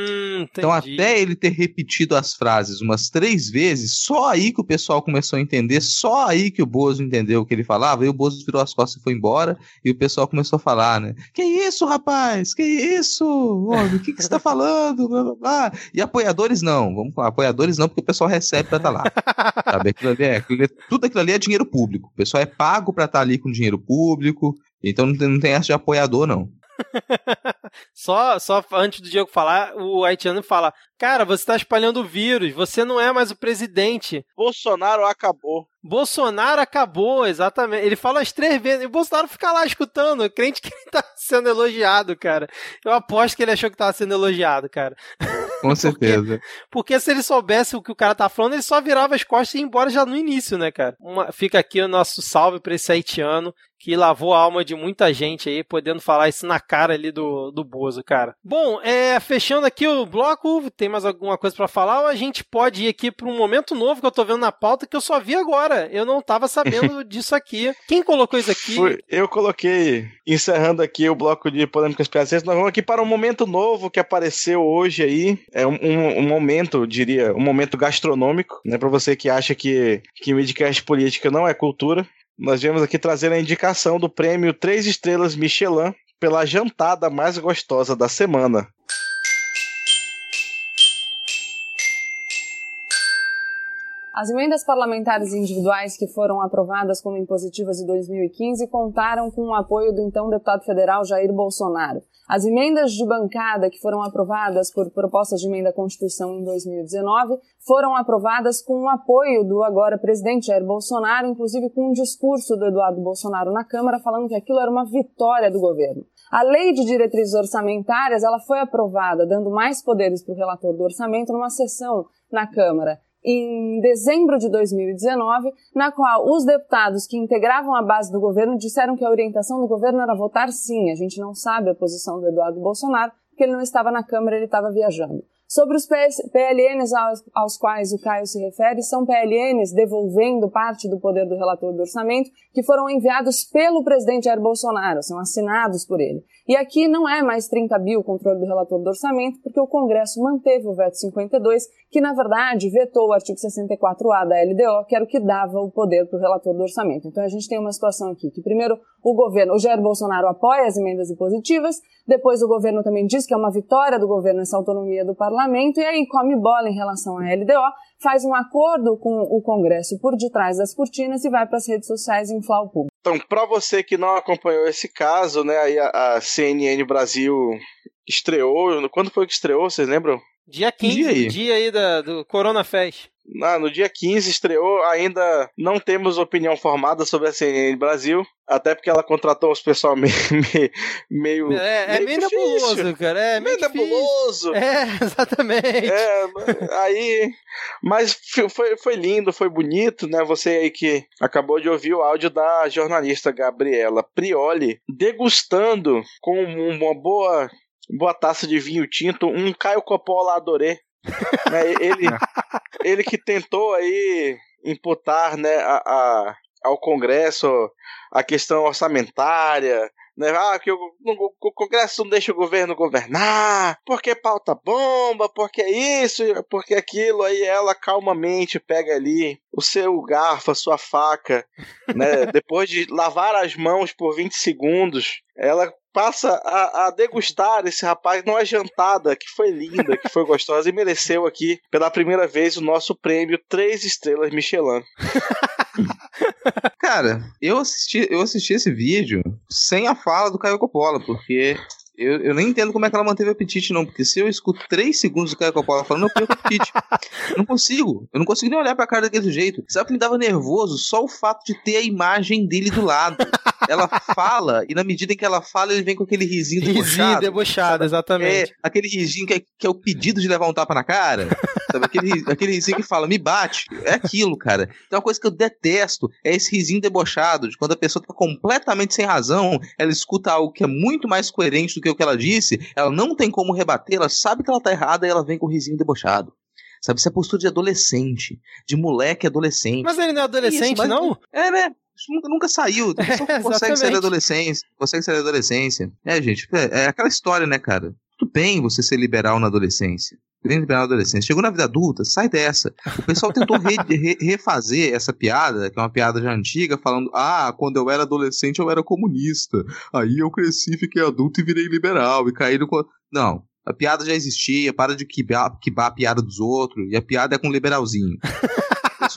então, até ele ter repetido as frases umas três vezes, só aí que o pessoal começou a entender, só aí que o Bozo entendeu o que ele falava, e o Bozo virou as costas e foi embora, e o pessoal começou a falar, né? Que isso, rapaz? Que isso? Homem, o que, que você tá falando? Blá, blá, blá. E apoiadores não, vamos falar, apoiadores não, porque o pessoal recebe pra estar tá lá. Sabe? Aquilo ali é, aquilo, tudo aquilo ali é dinheiro público. O pessoal é pago pra estar tá ali com dinheiro público, então não tem, não tem essa de apoiador, não. só, só antes do Diego falar, o haitiano fala: Cara, você está espalhando o vírus, você não é mais o presidente. Bolsonaro acabou. Bolsonaro acabou, exatamente. Ele fala as três vezes. E o Bolsonaro fica lá escutando, crente que ele tá sendo elogiado, cara. Eu aposto que ele achou que tava sendo elogiado, cara. Com certeza. porque, porque, se ele soubesse o que o cara tá falando, ele só virava as costas e ia embora já no início, né, cara? Uma, fica aqui o nosso salve pra esse haitiano que lavou a alma de muita gente aí, podendo falar isso na cara ali do, do Bozo, cara. Bom, é, fechando aqui o bloco, tem mais alguma coisa para falar ou a gente pode ir aqui para um momento novo que eu tô vendo na pauta que eu só vi agora. Eu não tava sabendo disso aqui. Quem colocou isso aqui? Foi, eu coloquei, encerrando aqui o bloco de polêmicas piadistas, nós vamos aqui para um momento novo que apareceu hoje aí. É um, um, um momento, diria, um momento gastronômico, né? Para você que acha que, que midcast política não é cultura nós viemos aqui trazer a indicação do prêmio 3 estrelas Michelin pela jantada mais gostosa da semana. As emendas parlamentares individuais que foram aprovadas como impositivas em 2015 contaram com o apoio do então deputado federal Jair Bolsonaro. As emendas de bancada que foram aprovadas por propostas de emenda à Constituição em 2019 foram aprovadas com o apoio do agora presidente Jair Bolsonaro, inclusive com um discurso do Eduardo Bolsonaro na Câmara falando que aquilo era uma vitória do governo. A lei de diretrizes orçamentárias ela foi aprovada, dando mais poderes para o relator do orçamento numa sessão na Câmara em dezembro de 2019, na qual os deputados que integravam a base do governo disseram que a orientação do governo era votar sim. A gente não sabe a posição do Eduardo Bolsonaro, porque ele não estava na Câmara, ele estava viajando. Sobre os PLNs aos, quais o Caio se refere, são PLNs devolvendo parte do poder do relator do orçamento que foram enviados pelo presidente Jair Bolsonaro, são assinados por ele. E aqui não é mais 30 bi o controle do relator do orçamento, porque o Congresso manteve o veto 52, que na verdade vetou o artigo 64A da LDO, que era o que dava o poder para o relator do orçamento. Então a gente tem uma situação aqui que primeiro o governo, o Jair Bolsonaro apoia as emendas impositivas, depois o governo também diz que é uma vitória do governo essa autonomia do parlamento, e aí come bola em relação à LDO, faz um acordo com o Congresso por detrás das cortinas e vai para as redes sociais inflar o público. Então, para você que não acompanhou esse caso, né, aí a, a, CNN Brasil estreou. Quando foi que estreou? Vocês lembram? Dia 15, dia aí, dia aí da, do Corona Fest. Ah, no dia 15 estreou, ainda não temos opinião formada sobre a CNN Brasil, até porque ela contratou os pessoal meio. meio é, é meio, nebuloso, cara. É meio, meio nebuloso. É, exatamente. É, aí. Mas foi, foi lindo, foi bonito, né? Você aí que acabou de ouvir o áudio da jornalista Gabriela Prioli degustando com uma boa. Boa taça de vinho tinto, um Caio Coppola adorei né, ele, ele que tentou aí imputar né, a, a, ao Congresso a questão orçamentária, né? Ah, que o, o, Congresso não deixa o governo governar, porque pauta bomba, porque isso, porque aquilo, aí ela calmamente pega ali o seu garfo, a sua faca, né? Depois de lavar as mãos por 20 segundos, ela passa a, a, degustar esse rapaz numa jantada que foi linda, que foi gostosa e mereceu aqui pela primeira vez o nosso prêmio três estrelas Michelin. Cara, eu assisti, eu assisti esse vídeo sem a fala do Caio Coppola, porque eu, eu nem entendo como é que ela manteve o apetite, não. Porque se eu escuto 3 segundos do Caio Coppola falando, eu perco o apetite. eu não consigo. Eu não consigo nem olhar pra cara daquele jeito. Sabe o que me dava nervoso? Só o fato de ter a imagem dele do lado. ela fala, e na medida em que ela fala, ele vem com aquele risinho debochado. Risinho debochado, exatamente. É, aquele risinho que é, que é o pedido de levar um tapa na cara. Sabe? Aquele, aquele risinho que fala, me bate. É aquilo, cara. Então, uma coisa que eu detesto é esse risinho debochado, de quando a pessoa tá completamente sem razão, ela escuta algo que é muito mais coerente do que o que ela disse, ela não tem como rebater, ela sabe que ela tá errada e ela vem com o risinho debochado. Sabe, isso é postura de adolescente, de moleque adolescente. Mas ele não é adolescente, isso, não? É, né? Isso nunca, nunca saiu. Só é, consegue sair da adolescência. Consegue sair da adolescência. É, gente, é, é aquela história, né, cara? Tudo bem você ser liberal na adolescência. Bem liberal na adolescência. Chegou na vida adulta, sai dessa. O pessoal tentou re, re, refazer essa piada, que é uma piada já antiga, falando: ah, quando eu era adolescente eu era comunista. Aí eu cresci, fiquei adulto e virei liberal. E caí no. Não. A piada já existia, para de quibar, quibar a piada dos outros, e a piada é com liberalzinho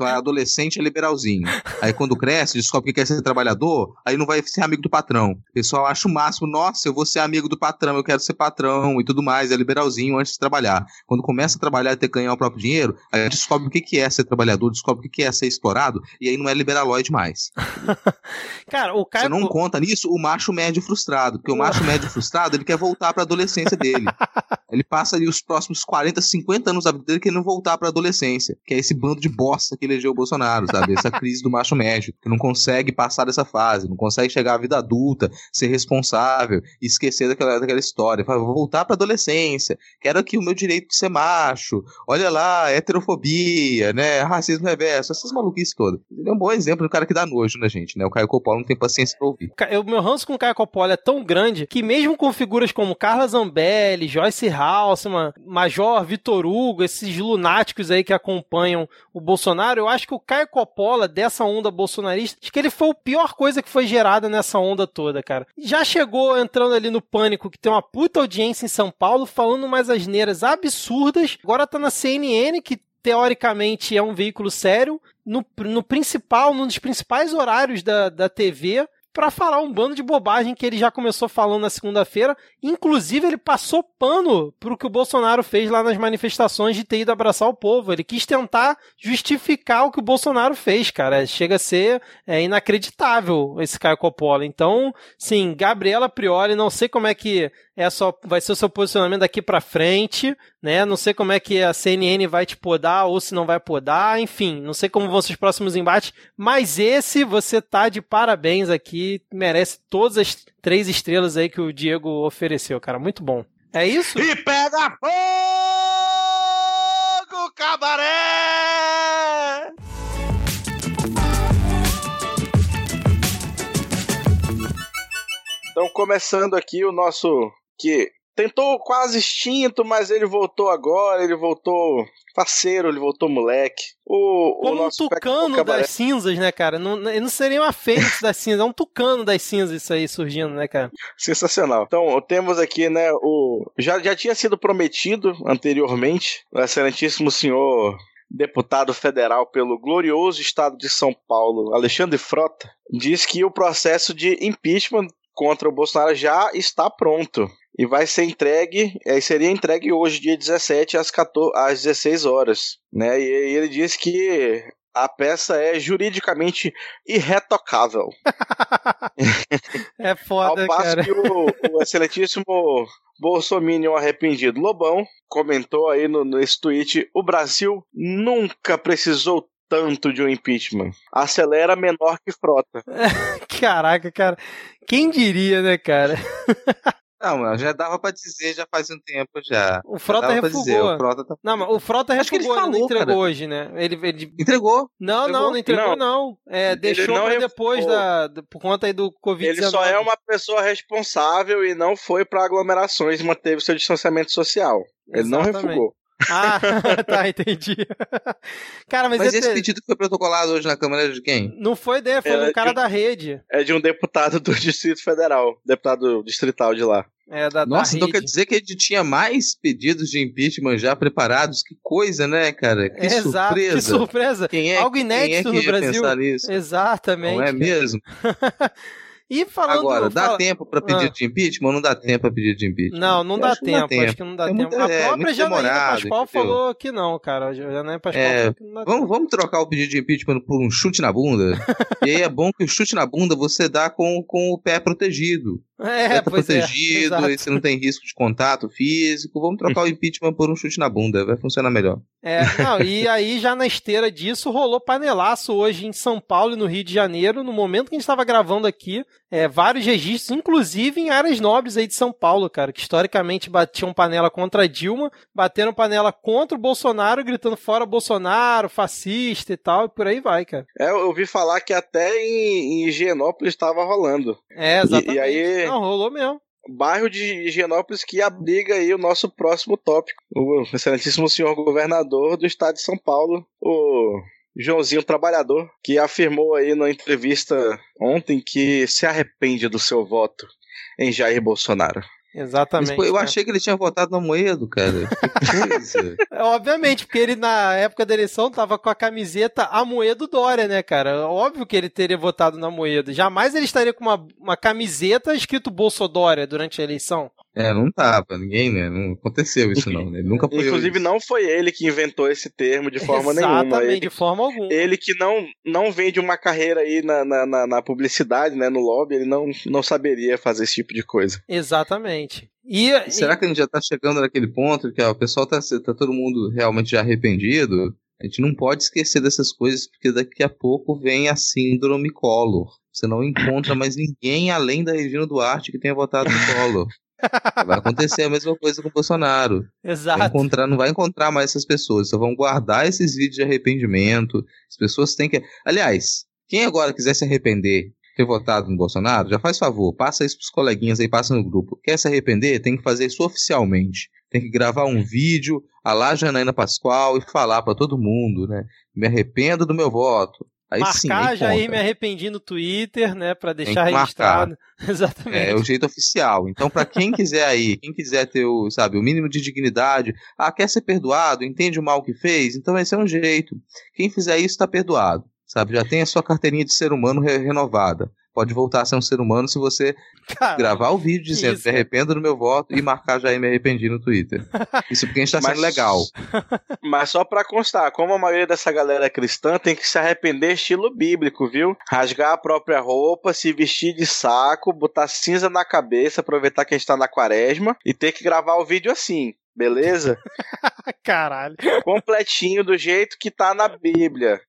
é adolescente, é liberalzinho. Aí quando cresce, descobre que quer ser trabalhador, aí não vai ser amigo do patrão. O pessoal acha o máximo, nossa, eu vou ser amigo do patrão, eu quero ser patrão e tudo mais, é liberalzinho antes de trabalhar. Quando começa a trabalhar e ter que ganhar o próprio dinheiro, aí descobre o que é ser trabalhador, descobre o que é ser explorado, e aí não é liberalóide mais. Cara, o cara. Você não conta nisso o macho médio frustrado, porque o macho médio frustrado, ele quer voltar para a adolescência dele. Ele passa ali os próximos 40, 50 anos da vida dele querendo voltar para a adolescência, que é esse bando de bosta que elegeu o Bolsonaro, sabe? Essa crise do macho médio, que não consegue passar dessa fase, não consegue chegar à vida adulta, ser responsável, esquecer daquela, daquela história. Fala, vou voltar pra adolescência, quero aqui o meu direito de ser macho, olha lá, heterofobia, né? Racismo reverso, essas maluquices todas. Ele é um bom exemplo do cara que dá nojo na gente, né? O Caio Coppola não tem paciência pra ouvir. O meu ranço com o Caio Coppola é tão grande que mesmo com figuras como Carla Zambelli, Joyce Halseman, Major Vitor Hugo, esses lunáticos aí que acompanham o Bolsonaro, eu acho que o Caio Coppola, dessa onda bolsonarista, acho que ele foi a pior coisa que foi gerada nessa onda toda, cara. Já chegou entrando ali no pânico, que tem uma puta audiência em São Paulo, falando umas asneiras absurdas. Agora tá na CNN, que teoricamente é um veículo sério, no, no principal, num dos principais horários da, da TV, para falar um bando de bobagem que ele já começou falando na segunda-feira. Inclusive, ele passou pano pro que o Bolsonaro fez lá nas manifestações de ter ido abraçar o povo. Ele quis tentar justificar o que o Bolsonaro fez, cara. Chega a ser é, inacreditável esse Caio Coppola. Então, sim, Gabriela Prioli, não sei como é que é só, vai ser o seu posicionamento daqui para frente, né? Não sei como é que a CNN vai te podar ou se não vai podar, enfim, não sei como vão ser os próximos embates, mas esse você tá de parabéns aqui, merece todas as três estrelas aí que o Diego ofereceu, cara, muito bom. É isso? E pega fogo! cabaré! Então, começando aqui o nosso. que tentou quase extinto, mas ele voltou agora, ele voltou faceiro, ele voltou moleque. O, Como o nosso um tucano das cinzas, né, cara? Não, não seria uma fênix das cinzas, é um tucano das cinzas isso aí surgindo, né, cara? Sensacional. Então, temos aqui, né, o... Já, já tinha sido prometido anteriormente, o excelentíssimo senhor deputado federal pelo glorioso estado de São Paulo, Alexandre Frota, diz que o processo de impeachment contra o Bolsonaro já está pronto e vai ser entregue, é, seria entregue hoje, dia 17, às, 14, às 16 horas. Né? E, e ele disse que a peça é juridicamente irretocável. é foda, Ao passo cara. que o, o excelentíssimo Bolsominion arrependido Lobão comentou aí no, nesse tweet: o Brasil nunca precisou tanto de um impeachment. Acelera menor que frota. Caraca, cara. Quem diria, né, cara? Não, já dava pra dizer já faz um tempo já. O Frota já refugou. Dizer, o Frota tá... Não, mas o Frota Acho que ele refugou, ele, falou, não entregou cara. hoje, né? Ele, ele... Entregou. Não, Entregou? não, não entregou, Não. não. É, Ele deixou não pra refugou. depois da, da- Por conta aí do Covid-19. Ele só é uma pessoa responsável e não foi para aglomerações e manteve seu distanciamento social. Ele não Exatamente. refugou. Ah, tá, entendi. Cara, mas, Mas esse- esse pedido que foi protocolado hoje na Câmara é de quem? não foi dele, foi É, um cara de- da rede. É de um deputado do Distrito Federal, deputado distrital de lá. É, da, Nossa, da então rede. quer dizer que a gente tinha mais pedidos de impeachment já preparados? Que coisa, né, cara? Que Exato, surpresa. que surpresa. Quem é, Algo quem é inédito que no ia Brasil. nisso? Exatamente. Não é mesmo? E falando. Agora, dá fala- tempo pra pedir Ah. de impeachment ou não dá tempo pra pedir de impeachment? Não, não dá que não dá tempo, acho tempo. que não dá É tempo. muito- a é, própria muito Janaína Pascoal entendeu? falou que não, cara. A Janaína Pascoal É, falou que não dá Vamos, vamos trocar o pedido de impeachment por um chute na bunda? e aí é bom que o chute na bunda você dá com, com o pé protegido. É, pé tá pois é. protegido, aí você não tem risco de contato físico. Vamos trocar o impeachment por um chute na bunda, vai funcionar melhor. É, não, e aí já na esteira disso rolou panelaço hoje em São Paulo e no Rio de Janeiro, no momento que a gente estava gravando aqui, é, vários registros, inclusive em áreas nobres aí de São Paulo, cara, que historicamente batiam panela contra a Dilma, bateram panela contra o Bolsonaro, gritando fora Bolsonaro, fascista e tal, e por aí vai, cara. É, eu ouvi falar que até em, em Higienópolis estava rolando. É, exatamente. E- e aí- Não, rolou mesmo. Bairro de Higienópolis que abriga aí o nosso próximo tópico. O excelentíssimo senhor governador do estado de São Paulo, o Joãozinho Trabalhador, que afirmou aí na entrevista ontem que se arrepende do seu voto em Jair Bolsonaro. Exatamente. Mas, pô, eu cara. achei que ele tinha votado no Moedo, cara. Que coisa. É, Obviamente, porque ele na época da eleição tava com a camiseta Amoedo Dória, né, cara? Óbvio que ele teria votado na Moedo. Jamais ele estaria com uma, uma camiseta escrito Bolsodória durante a eleição. É, não tava, ninguém, né? Não aconteceu isso, não. Né? Ele nunca foi Inclusive, não foi ele que inventou esse termo de forma nenhuma. Exatamente, Ele, de forma alguma. ele que não, não vende uma carreira aí na, na, na- na publicidade, né, no lobby, ele não, não saberia fazer esse tipo de coisa. Exatamente. E, Será que a gente já tá chegando naquele ponto que ó, o pessoal tá, tá todo mundo realmente já arrependido? A gente não pode esquecer dessas coisas, porque daqui a pouco vem a síndrome Collor. Você não encontra mais ninguém além da Regina Duarte que tenha votado no Collor. Vai acontecer a mesma coisa com o Bolsonaro. e- Vai Exato. encontrar, não vai encontrar mais essas pessoas. Só vão guardar esses vídeos de arrependimento. As pessoas têm que. Aliás, quem agora quiser se arrepender, ter votado no Bolsonaro, já faz favor, passa isso pros coleguinhas aí, passa no grupo. Quer se arrepender? Tem que fazer isso oficialmente. Tem que gravar um vídeo, a lá Janaína Pascoal, e falar pra todo mundo, né? Me arrependo do meu voto. Aí sim, Marcar aí Jair conta. me arrependi no Twitter, né, pra Tem deixar registrado. Exatamente. É, é o jeito oficial. Então, pra quem quiser aí, quem quiser ter o, sabe, o mínimo de dignidade, ah, quer ser perdoado, entende o mal que fez, então esse é um jeito. Quem fizer isso tá perdoado, sabe? Já tem a sua carteirinha de ser humano re- renovada. Pode voltar a ser um ser humano se você Cara, gravar o vídeo dizendo isso. me arrependo do meu voto e marcar já me arrependi no Twitter. Isso porque a gente tá sendo Mas- legal. Mas só pra constar, como a maioria dessa galera é cristã, tem que se arrepender estilo bíblico, viu? Rasgar a própria roupa, se vestir de saco, botar cinza na cabeça, aproveitar que a gente tá na quaresma e ter que gravar o vídeo assim. Beleza? caralho. Completinho do jeito que tá na Bíblia.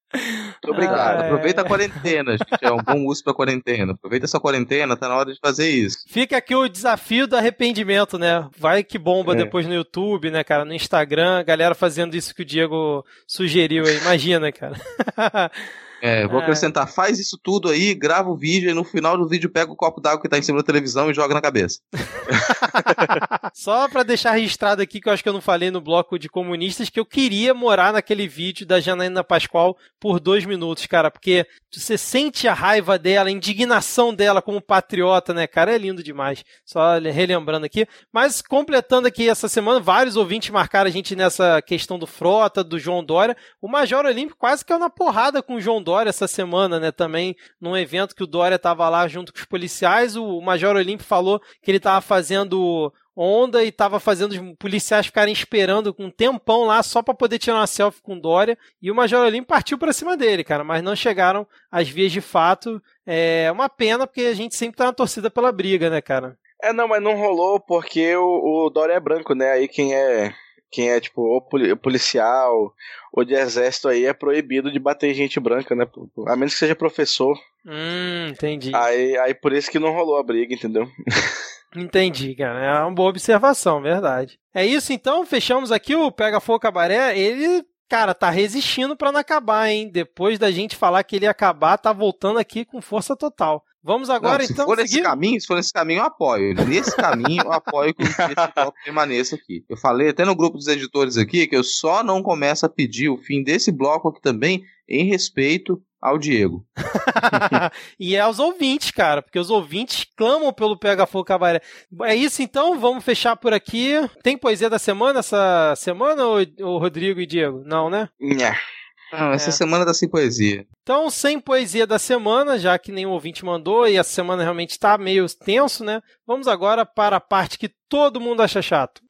Muito obrigado. Ah, aproveita a quarentena, gente. É um bom uso pra quarentena. Aproveita essa quarentena, tá na hora de fazer isso. Fica aqui o desafio do arrependimento, né? Vai que bomba é. depois no YouTube, né, cara? No Instagram, galera fazendo isso que o Diego sugeriu aí. Imagina, cara. É, vou é. acrescentar, faz isso tudo aí, grava o vídeo e no final do vídeo pega o copo d'água que tá em cima da televisão e joga na cabeça. Só para deixar registrado aqui que eu acho que eu não falei no bloco de comunistas que eu queria morar naquele vídeo da Janaína Pascoal por dois minutos, cara, porque você sente a raiva dela, a indignação dela como patriota, né, cara? É lindo demais. Só relembrando aqui. Mas completando aqui essa semana, vários ouvintes marcaram a gente nessa questão do Frota, do João Dória. O Major Olímpico quase caiu na porrada com o João Dória essa semana, né? Também num evento que o Dória estava lá junto com os policiais, o Major Olímpio falou que ele estava fazendo onda e estava fazendo os policiais ficarem esperando um tempão lá só para poder tirar uma selfie com Dória. E o Major Olímpio partiu para cima dele, cara, mas não chegaram às vias de fato. É uma pena porque a gente sempre tá na torcida pela briga, né, cara? É, não, mas não rolou porque o, o Dória é branco, né? Aí quem é quem é, tipo, ou policial ou de exército aí é proibido de bater gente branca, né? A menos que seja professor. Hum, entendi. Aí, aí por isso que não rolou a briga, entendeu? Entendi, cara. É uma boa observação, verdade. É isso então, fechamos aqui o Pega Fogo Cabaré. Ele, cara, tá resistindo para não acabar, hein? Depois da gente falar que ele ia acabar, tá voltando aqui com força total. Vamos agora, não, se então. Se for nesse caminho, se for nesse caminho, eu apoio. Nesse caminho, eu apoio que esse bloco permaneça aqui. Eu falei até no grupo dos editores aqui que eu só não começo a pedir o fim desse bloco aqui também em respeito ao Diego. e é aos ouvintes, cara, porque os ouvintes clamam pelo PH Fogo Cabaré. É isso então, vamos fechar por aqui. Tem poesia da semana essa semana, ou, Rodrigo e Diego? Não, né? Não. Não, essa é. semana tá sem poesia. Então, sem poesia da semana, já que nenhum ouvinte mandou e a semana realmente está meio tenso, né? Vamos agora para a parte que todo mundo acha chato.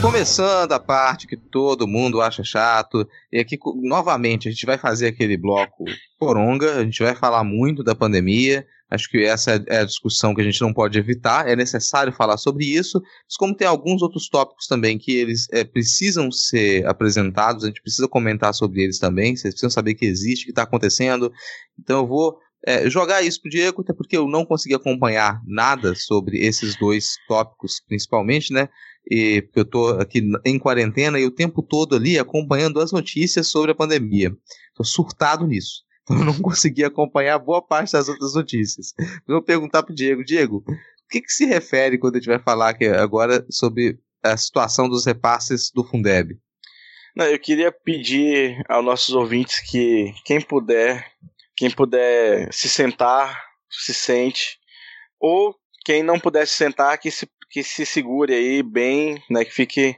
Começando a parte que todo mundo acha chato, e aqui novamente a gente vai fazer aquele bloco coronga, a gente vai falar muito da pandemia, Acho que essa é a discussão que a gente não pode evitar, é necessário falar sobre isso, mas como tem alguns outros tópicos também que eles é, precisam ser apresentados, a gente precisa comentar sobre eles também, vocês precisam saber que existe, que está acontecendo. Então eu vou é, jogar isso para o Diego, até porque eu não consegui acompanhar nada sobre esses dois tópicos, principalmente, né? E porque eu estou aqui em quarentena e o tempo todo ali acompanhando as notícias sobre a pandemia. Estou surtado nisso eu não consegui acompanhar boa parte das outras notícias. vou perguntar pro Diego, Diego, o que, que se refere quando a gente vai falar aqui agora sobre a situação dos repasses do Fundeb? Não, eu queria pedir aos nossos ouvintes que quem puder, quem puder se sentar, se sente, ou quem não puder se sentar, que se, que se segure aí bem, né, que fique...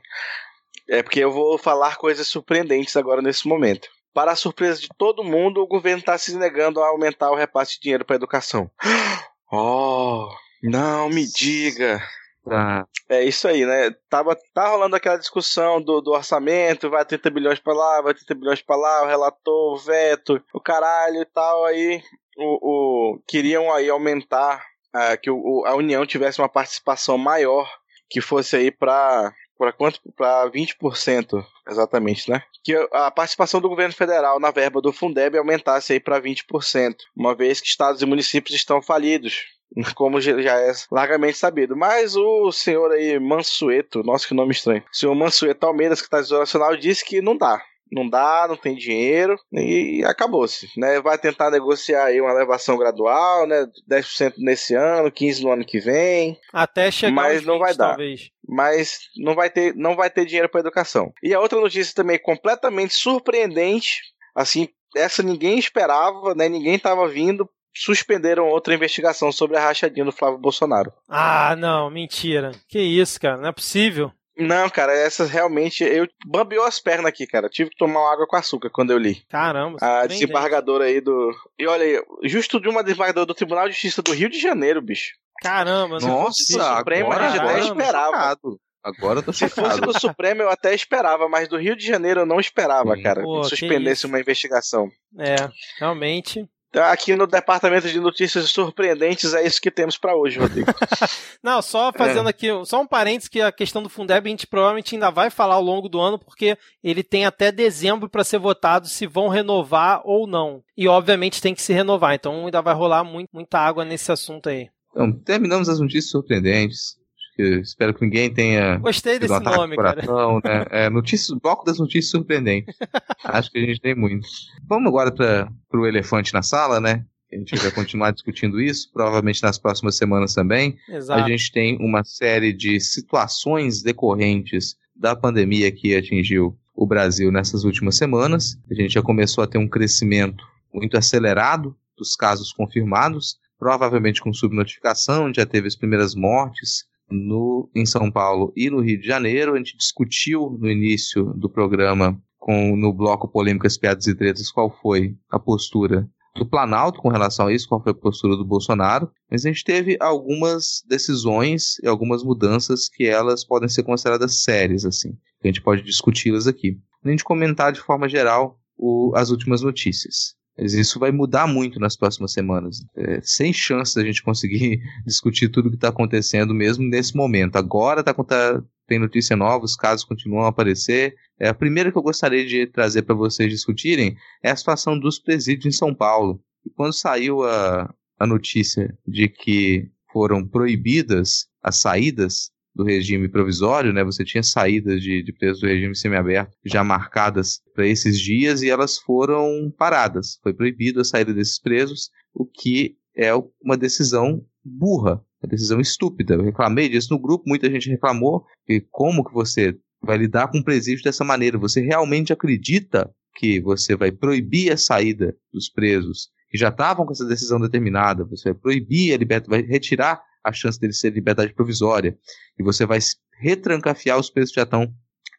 É porque eu vou falar coisas surpreendentes agora nesse momento. Para a surpresa de todo mundo, o governo está se negando a aumentar o repasse de dinheiro para a educação. Oh, não me diga. Ah. É isso aí, né? Tava, tá rolando aquela discussão do, do orçamento, vai 30 bilhões para lá, vai 30 bilhões para lá, o relator, o veto, o caralho e tal. Aí o, o queriam aí aumentar, uh, que o, a União tivesse uma participação maior, que fosse aí para para quanto? Para 20%, exatamente, né? Que a participação do governo federal na verba do Fundeb aumentasse aí para 20%, uma vez que estados e municípios estão falidos, como já é largamente sabido. Mas o senhor aí, Mansueto, nossa que nome estranho, o senhor Mansueto Almeida, secretário nacional, disse que não dá não dá, não tem dinheiro e acabou-se, né? Vai tentar negociar aí uma elevação gradual, né? 10% nesse ano, 15 no ano que vem. Até chegar mas 20, não vai dar. Talvez. Mas não vai ter, não vai ter dinheiro para educação. E a outra notícia também completamente surpreendente, assim, essa ninguém esperava, né? Ninguém estava vindo suspenderam outra investigação sobre a rachadinha do Flávio Bolsonaro. Ah, não, mentira. Que isso, cara, não é possível. Não, cara, essas realmente. Eu bambeou as pernas aqui, cara. Tive que tomar uma água com açúcar quando eu li. Caramba. A desembargadora aí do. E olha aí, justo de uma desembargadora do Tribunal de Justiça do Rio de Janeiro, bicho. Caramba, Se Nossa, fosse do Supremo, agora, a gente até esperava. Agora eu tô Se fosse do Supremo, eu até esperava, mas do Rio de Janeiro eu não esperava, Sim. cara, Pô, que suspendesse que uma investigação. É, realmente. Então, aqui no departamento de notícias surpreendentes é isso que temos para hoje, Rodrigo. Não, só fazendo é. aqui, só um parênteses que a questão do Fundeb a gente provavelmente ainda vai falar ao longo do ano, porque ele tem até dezembro para ser votado se vão renovar ou não. E obviamente tem que se renovar, então ainda vai rolar muito, muita água nesse assunto aí. Então, terminamos as notícias surpreendentes. Espero que ninguém tenha. Gostei desse nome, coração, cara. Né? É, notícias, bloco das notícias surpreendentes. Acho que a gente tem muito. Vamos agora para o elefante na sala, né? A gente vai continuar discutindo isso, provavelmente nas próximas semanas também. Exato. A gente tem uma série de situações decorrentes da pandemia que atingiu o Brasil nessas últimas semanas. A gente já começou a ter um crescimento muito acelerado dos casos confirmados provavelmente com subnotificação, já teve as primeiras mortes no, em São Paulo e no Rio de Janeiro. A gente discutiu no início do programa, com, no bloco Polêmicas, Piadas e Tretas, qual foi a postura do Planalto com relação a isso, qual foi a postura do Bolsonaro, mas a gente teve algumas decisões e algumas mudanças que elas podem ser consideradas sérias, assim. A gente pode discuti-las aqui. A gente comentar de forma geral o, as últimas notícias. Mas isso vai mudar muito nas próximas semanas. É, sem chance da gente conseguir discutir tudo o que está acontecendo mesmo nesse momento. Agora tá, tá, tem notícia nova, os casos continuam a aparecer. É, a primeira que eu gostaria de trazer para vocês discutirem é a situação dos presídios em São Paulo. E quando saiu a, a notícia de que foram proibidas as saídas do regime provisório, né? Você tinha saídas de, de presos do regime semiaberto já marcadas para esses dias e elas foram paradas. Foi proibido a saída desses presos, o que é uma decisão burra, uma decisão estúpida. Eu reclamei disso no grupo, muita gente reclamou que como que você vai lidar com um presídio dessa maneira? Você realmente acredita que você vai proibir a saída dos presos que já estavam com essa decisão determinada? Você vai proibir a liberdade, vai retirar a chance dele ser liberdade provisória. E você vai retrancafiar os presos que já estão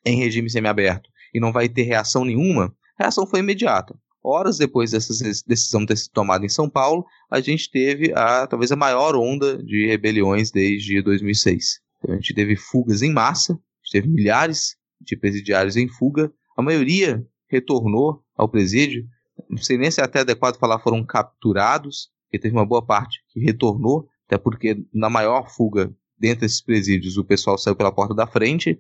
em regime semiaberto e não vai ter reação nenhuma, a reação foi imediata. Horas depois dessa decisão ter sido tomada em São Paulo, a gente teve a, talvez a maior onda de rebeliões desde 2006. Então, a gente teve fugas em massa, a gente teve milhares de presidiários em fuga, a maioria retornou ao presídio, não sei nem se é até adequado falar foram capturados, porque teve uma boa parte que retornou, até porque na maior fuga dentro desses presídios o pessoal saiu pela porta da frente,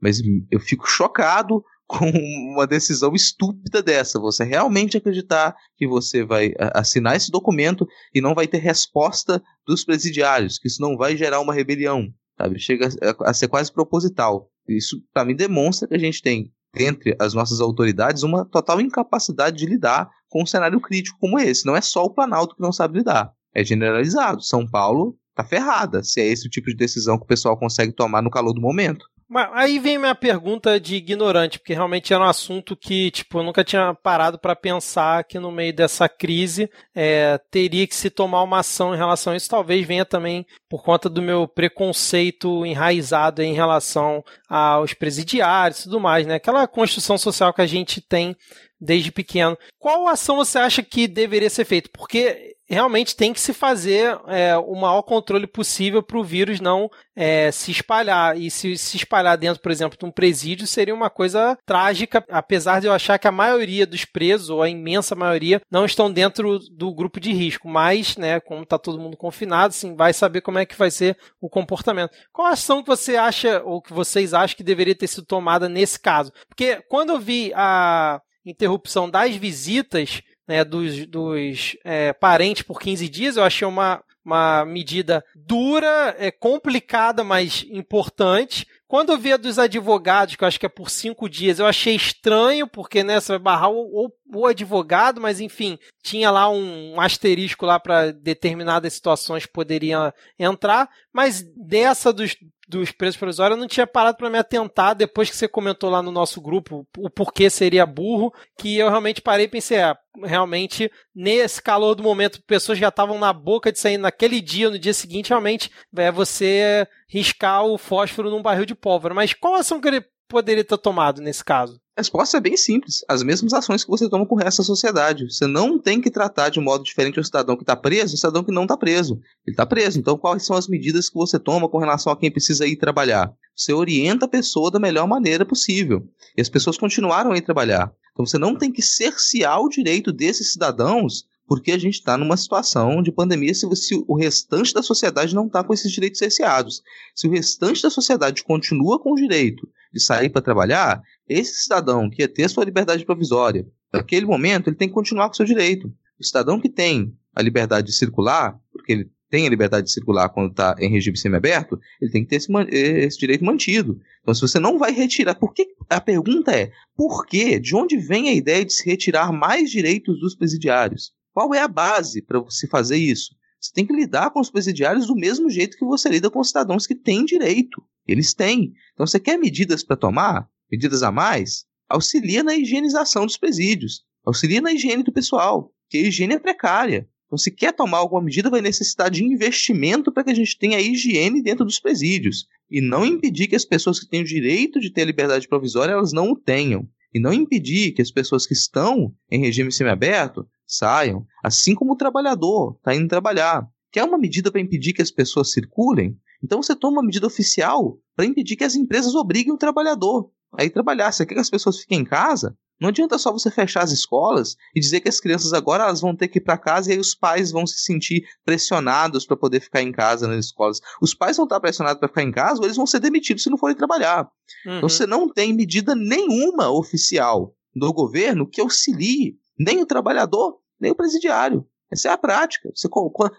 mas eu fico chocado com uma decisão estúpida dessa. Você realmente acreditar que você vai assinar esse documento e não vai ter resposta dos presidiários, que isso não vai gerar uma rebelião, sabe? Chega a ser quase proposital. Isso para mim demonstra que a gente tem entre as nossas autoridades uma total incapacidade de lidar com um cenário crítico como esse. Não é só o Planalto que não sabe lidar é generalizado. São Paulo tá ferrada, se é esse o tipo de decisão que o pessoal consegue tomar no calor do momento. Mas aí vem minha pergunta de ignorante, porque realmente era um assunto que, tipo, eu nunca tinha parado para pensar que no meio dessa crise é, teria que se tomar uma ação em relação a isso. Talvez venha também por conta do meu preconceito enraizado em relação aos presidiários e tudo mais, né? Aquela construção social que a gente tem desde pequeno. Qual ação você acha que deveria ser feita? Porque realmente tem que se fazer é, o maior controle possível para o vírus não é, se espalhar. E se se espalhar dentro, por exemplo, de um presídio, seria uma coisa trágica, apesar de eu achar que a maioria dos presos, ou a imensa maioria, não estão dentro do grupo de risco. Mas, né, como está todo mundo confinado, assim, vai saber como é que vai ser o comportamento. Qual ação que você acha, ou que vocês acham que deveria ter sido tomada nesse caso? Porque quando eu vi a interrupção das visitas né, dos, dos é, parentes por 15 dias, eu achei uma, uma medida dura, é, complicada, mas importante. Quando eu vi a dos advogados, que eu acho que é por cinco dias, eu achei estranho, porque né, você vai barrar o, o, advogado, mas enfim, tinha lá um, um asterisco lá para determinadas situações poderiam entrar. Mas dessa dos, dos presos provisórios, eu não tinha parado para me atentar depois que você comentou lá no nosso grupo o porquê seria burro, que eu realmente parei e pensei, é, realmente, nesse calor do momento, pessoas já estavam na boca de sair naquele dia, no dia seguinte, realmente, é você riscar o fósforo num barril de pólvora. Mas qual ação que ele poderia ter tomado nesse caso? A resposta é bem simples. As mesmas ações que você toma com o resto da sociedade. Você não tem que tratar de um modo diferente o cidadão que está preso e o cidadão que não está preso. Ele está preso. Então, quais são as medidas que você toma com relação a quem precisa ir trabalhar? Você orienta a pessoa da melhor maneira possível. E as pessoas continuaram a ir trabalhar. Então, você não tem que cercear o direito desses cidadãos porque a gente está numa situação de pandemia se, se, o restante da sociedade não está com esses direitos cerceados. Se o restante da sociedade continua com o direito de sair para trabalhar, esse cidadão que ia ter sua liberdade provisória, naquele momento, ele tem que continuar com seu direito. O cidadão que tem a liberdade de circular, porque ele tem a liberdade de circular quando está em regime semiaberto, ele tem que ter esse, esse, direito mantido. Então, se você não vai retirar, por que a pergunta é por que? De onde vem a ideia de se retirar mais direitos dos presidiários? Qual é a base para se fazer isso? Você tem que lidar com os presidiários do mesmo jeito que você lida com os cidadãos que têm direito. Eles têm. Então, você quer medidas para tomar? Medidas a mais? Auxilia na higienização dos presídios. Auxilia na higiene do pessoal, que a higiene é precária. Então, se quer tomar alguma medida, vai necessitar de investimento para que a gente tenha higiene dentro dos presídios. E não impedir que as pessoas que têm o direito de ter a liberdade provisória, elas não o tenham. E não impedir que as pessoas que estão em regime semiaberto saiam, assim como o trabalhador está indo trabalhar. Quer uma medida para impedir que as pessoas circulem? Então você toma uma medida oficial para impedir que as empresas obriguem o trabalhador a ir trabalhar. Você quer que as pessoas fiquem em casa? Não adianta só você fechar as escolas e dizer que as crianças agora elas vão ter que ir para casa e aí os pais vão se sentir pressionados para poder ficar em casa nas escolas. Os pais vão estar pressionados para ficar em casa ou eles vão ser demitidos se não forem trabalhar. Uhum. Então você não tem medida nenhuma oficial do governo que auxilie nem o trabalhador, nem o presidiário. Essa é a prática. Você,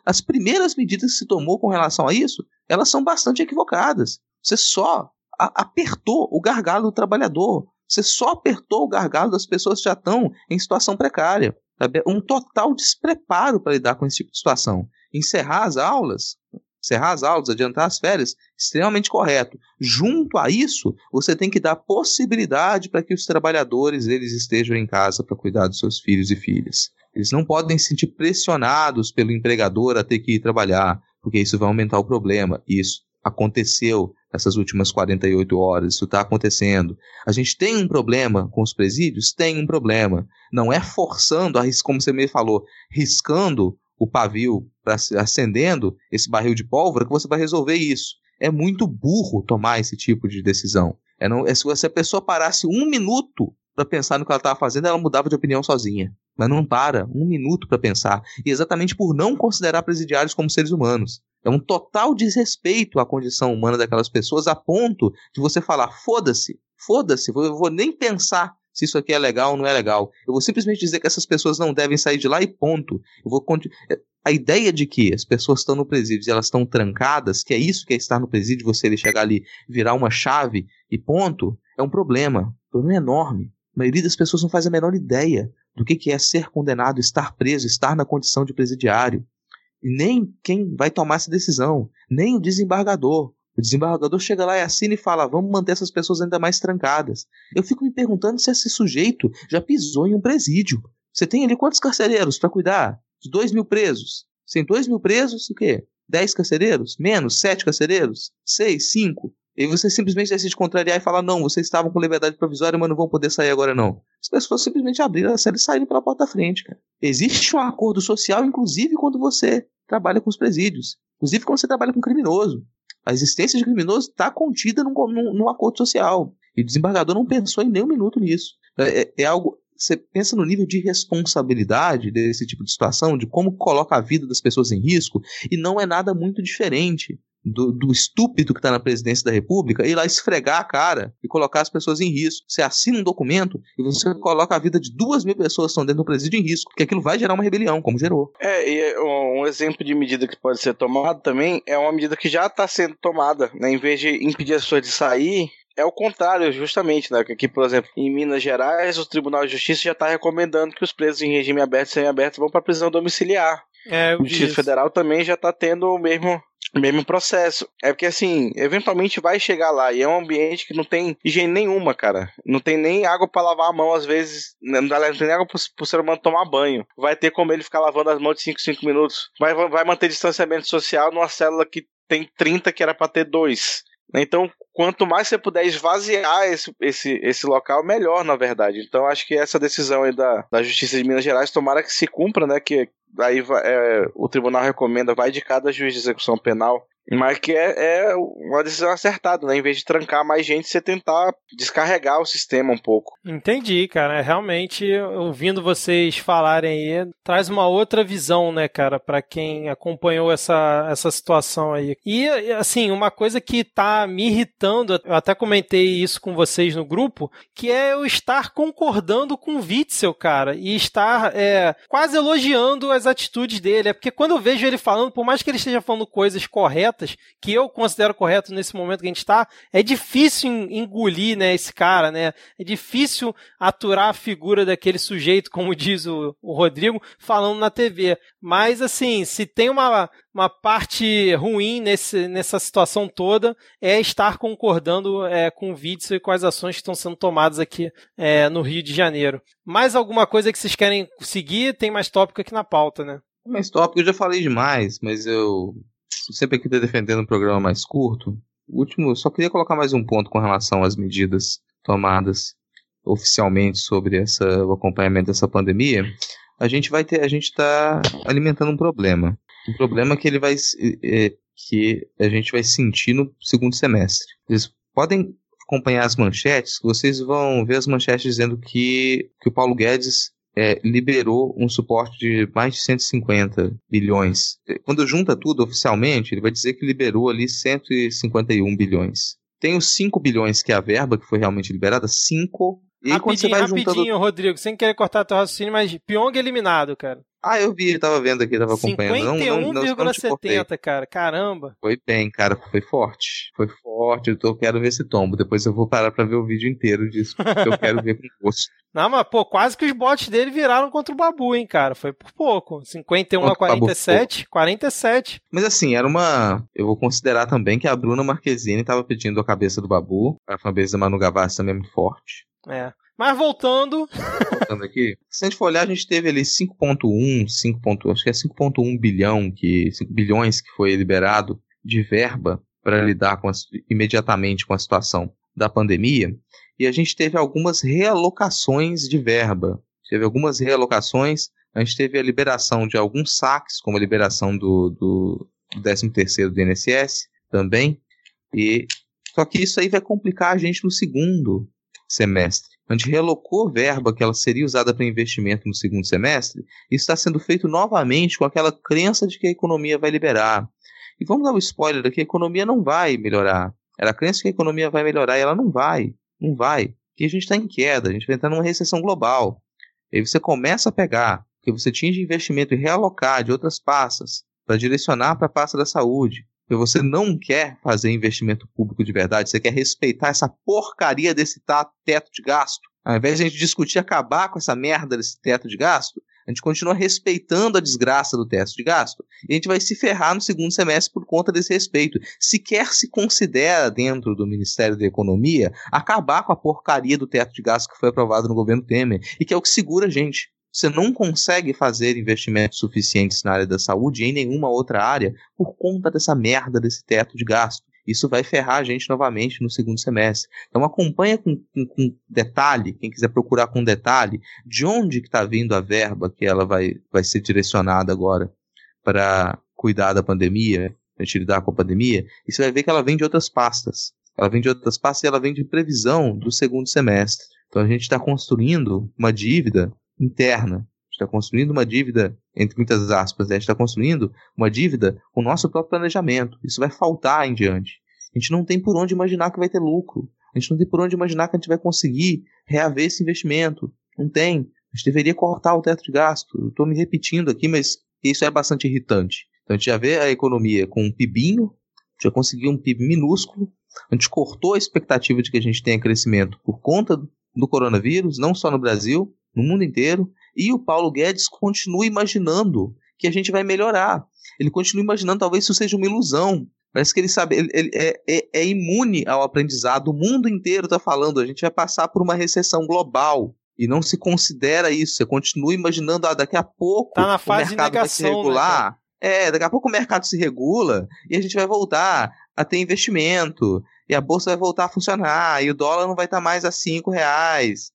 as primeiras medidas que se tomou com relação a isso, elas são bastante equivocadas. Você só apertou o gargalo do trabalhador. Você só apertou o gargalo das pessoas que já estão em situação precária. Sabe? Um total despreparo para lidar com esse tipo de situação. Encerrar as aulas, encerrar as aulas, adiantar as férias, extremamente correto. Junto a isso, você tem que dar possibilidade para que os trabalhadores eles estejam em casa para cuidar dos seus filhos e filhas. Eles não podem se sentir pressionados pelo empregador a ter que ir trabalhar, porque isso vai aumentar o problema. Isso aconteceu nessas últimas 48 horas, isso está acontecendo. A gente tem um problema com os presídios? Tem um problema. Não é forçando, como você me falou, riscando o pavio, acendendo esse barril de pólvora, que você vai resolver isso. É muito burro tomar esse tipo de decisão. É não, é, se a pessoa parasse um minuto para pensar no que ela estava fazendo, ela mudava de opinião sozinha. Mas não para um minuto para pensar. E exatamente por não considerar presidiários como seres humanos. É um total desrespeito à condição humana daquelas pessoas, a ponto de você falar: foda-se, foda-se, eu vou nem pensar se isso aqui é legal ou não é legal. Eu vou simplesmente dizer que essas pessoas não devem sair de lá e ponto. Eu vou é, a ideia de que as pessoas estão no presídio e elas estão trancadas, que é isso que é estar no presídio, você ele chegar ali, virar uma chave e ponto, é um problema. Um problema enorme. A maioria das pessoas não faz a menor ideia do que é ser condenado, estar preso, estar na condição de presidiário nem quem vai tomar essa decisão, nem o desembargador. O desembargador chega lá e assina e fala: vamos manter essas pessoas ainda mais trancadas. Eu fico me perguntando se esse sujeito já pisou em um presídio. Você tem ali quantos carcereiros para cuidar? De dois mil presos. Sem dois mil presos, o quê? Dez carcereiros? Menos? Sete carcereiros? Seis? Cinco? E você simplesmente decide contrariar e falar: não, vocês estavam com liberdade provisória, mas não vão poder sair agora, não. As pessoas simplesmente abriram a série e saíram pela porta da frente, cara. Existe um acordo social, inclusive quando você trabalha com os presídios. Inclusive quando você trabalha com criminoso. A existência de criminoso está contida num, num, num, acordo social. E o desembargador não pensou em nenhum minuto nisso. É, é, é algo. Você pensa no nível de responsabilidade desse tipo de situação, de como coloca a vida das pessoas em risco, e não é nada muito diferente do, do estúpido que está na presidência da República ir lá esfregar a cara e colocar as pessoas em risco. Você assina um documento e você coloca a vida de duas mil pessoas que estão dentro do presídio em risco, porque aquilo vai gerar uma rebelião, como gerou. É, e um exemplo de medida que pode ser tomada também é uma medida que já está sendo tomada, né? Em vez de impedir as pessoas de sair, é o contrário, justamente, né? Aqui, por exemplo, em Minas Gerais, o Tribunal de Justiça já está recomendando que os presos em regime aberto e semi-aberto vão para prisão domiciliar. É, o Justiça Federal também já está tendo o mesmo mesmo processo. É porque, assim, eventualmente vai chegar lá e é um ambiente que não tem higiene nenhuma, cara. Não tem nem água para lavar a mão, às vezes. Não, dá, não tem nem água pro, pro ser humano tomar banho. Vai ter como ele ficar lavando as mãos de 5, 5 minutos. Vai, vai manter distanciamento social numa célula que tem 30 que era para ter 2. Então, quanto mais você puder esvaziar esse, esse, esse local, melhor, na verdade. Então, acho que essa decisão aí da, da Justiça de Minas Gerais, tomara que se cumpra, né? Que aí é, o tribunal recomenda, vai de cada juiz de execução penal Mas que é, é uma decisão acertada, né? Em vez de trancar mais gente, você tentar descarregar o sistema um pouco. Entendi, cara. Realmente, ouvindo vocês falarem aí, traz uma outra visão, né, cara, para quem acompanhou essa, essa situação aí. E, assim, uma coisa que tá me irritando, eu até comentei isso com vocês no grupo, que é eu estar concordando com o Witzel, cara, e estar é, quase elogiando as atitudes dele. É porque quando eu vejo ele falando, por mais que ele esteja falando coisas corretas, que eu considero correto nesse momento que a gente está, é difícil engolir, né, esse cara, né? É difícil aturar a figura daquele sujeito, como diz o, o Rodrigo, falando na TV. Mas, assim, se tem uma, uma parte ruim nesse, nessa situação toda, é estar concordando é, com o Witzel e com as ações que estão sendo tomadas aqui é, no Rio de Janeiro. Mais alguma coisa que vocês querem seguir? Tem mais tópico aqui na pauta, né? Mais tópico, eu já falei demais, mas eu sempre aqui defendendo um programa mais curto. O último, só queria colocar mais um ponto com relação às medidas tomadas oficialmente sobre essa, o acompanhamento dessa pandemia. A gente vai ter, a gente está alimentando um problema, um problema que ele vai, é, que a gente vai sentir no segundo semestre. Vocês podem acompanhar as manchetes, vocês vão ver as manchetes dizendo que, que o Paulo Guedes é, liberou um suporte de mais de 150 bilhões. Quando junta tudo oficialmente, ele vai dizer que liberou ali 151 bilhões. Tem os 5 bilhões que é a verba que foi realmente liberada, 5. E quando você vai rapidinho, juntando... Rodrigo, sem querer cortar teu raciocínio, mas Pyong eliminado, cara. Ah, eu vi, tava vendo aqui, tava acompanhando. 51,70, cara. Caramba. Foi bem, cara, foi forte. Foi forte, eu tô, quero ver esse tombo. Depois eu vou parar pra ver o vídeo inteiro disso, porque eu quero ver com gosto. Não, mas, pô, quase que os bots dele viraram contra o Babu, hein, cara. Foi por pouco. 51 contra a 47, 47. Mas assim, era uma. Eu vou considerar também que a Bruna Marquezine tava pedindo a cabeça do Babu. A fanbase da Manu Gavassi também é muito forte. É. Mas voltando. Voltando aqui. Se a gente for olhar, a gente teve ali 5,1, 5. Acho que é 5,1 bilhão, que, 5 bilhões que foi liberado de verba para lidar com as, imediatamente com a situação da pandemia. E a gente teve algumas realocações de verba. Teve algumas realocações. A gente teve a liberação de alguns saques, como a liberação do, do, do 13 do INSS também. E só que isso aí vai complicar a gente no segundo semestre. A gente relocou verba que ela seria usada para investimento no segundo semestre, e está sendo feito novamente com aquela crença de que a economia vai liberar. E vamos dar um spoiler aqui: a economia não vai melhorar. Era a crença que a economia vai melhorar e ela não vai. Não vai. Porque a gente está em queda, a gente vai entrar numa recessão global. E aí você começa a pegar que você tinha de investimento e realocar de outras pastas para direcionar para a pasta da saúde, você não quer fazer investimento público de verdade, você quer respeitar essa porcaria desse teto de gasto. Ao invés de a gente discutir acabar com essa merda desse teto de gasto, a gente continua respeitando a desgraça do teto de gasto e a gente vai se ferrar no segundo semestre por conta desse respeito. Sequer se considera dentro do Ministério da Economia acabar com a porcaria do teto de gasto que foi aprovado no governo Temer e que é o que segura a gente você não consegue fazer investimentos suficientes na área da saúde e em nenhuma outra área por conta dessa merda desse teto de gasto. Isso vai ferrar a gente novamente no segundo semestre. Então acompanha com, com, com detalhe, quem quiser procurar com detalhe, de onde que está vindo a verba que ela vai, vai ser direcionada agora para cuidar da pandemia, para gente lidar com a pandemia, e você vai ver que ela vem de outras pastas. Ela vem de outras pastas e ela vem de previsão do segundo semestre. Então a gente está construindo uma dívida interna. está construindo uma dívida, entre muitas aspas, né? a gente está construindo uma dívida com o nosso próprio planejamento. Isso vai faltar em diante. A gente não tem por onde imaginar que vai ter lucro. A gente não tem por onde imaginar que a gente vai conseguir reaver esse investimento. Não tem. A gente deveria cortar o teto de gasto. Estou me repetindo aqui, mas isso é bastante irritante. Então a gente já vê a economia com um PIBinho, já conseguiu um PIB minúsculo, a gente cortou a expectativa de que a gente tenha crescimento por conta do coronavírus, não só no Brasil, no mundo inteiro, e o Paulo Guedes continua imaginando que a gente vai melhorar. Ele continua imaginando talvez isso seja uma ilusão. Parece que ele sabe, ele, ele é, é, é, imune ao aprendizado. O mundo inteiro está falando, a gente vai passar por uma recessão global. E não se considera isso. Você continua imaginando, ah, daqui a pouco tá na fase o mercado de negação, vai se regular. Né, é, daqui a pouco o mercado se regula e a gente vai voltar a ter investimento. E a bolsa vai voltar a funcionar. E o dólar não vai estar tá mais a cinco reais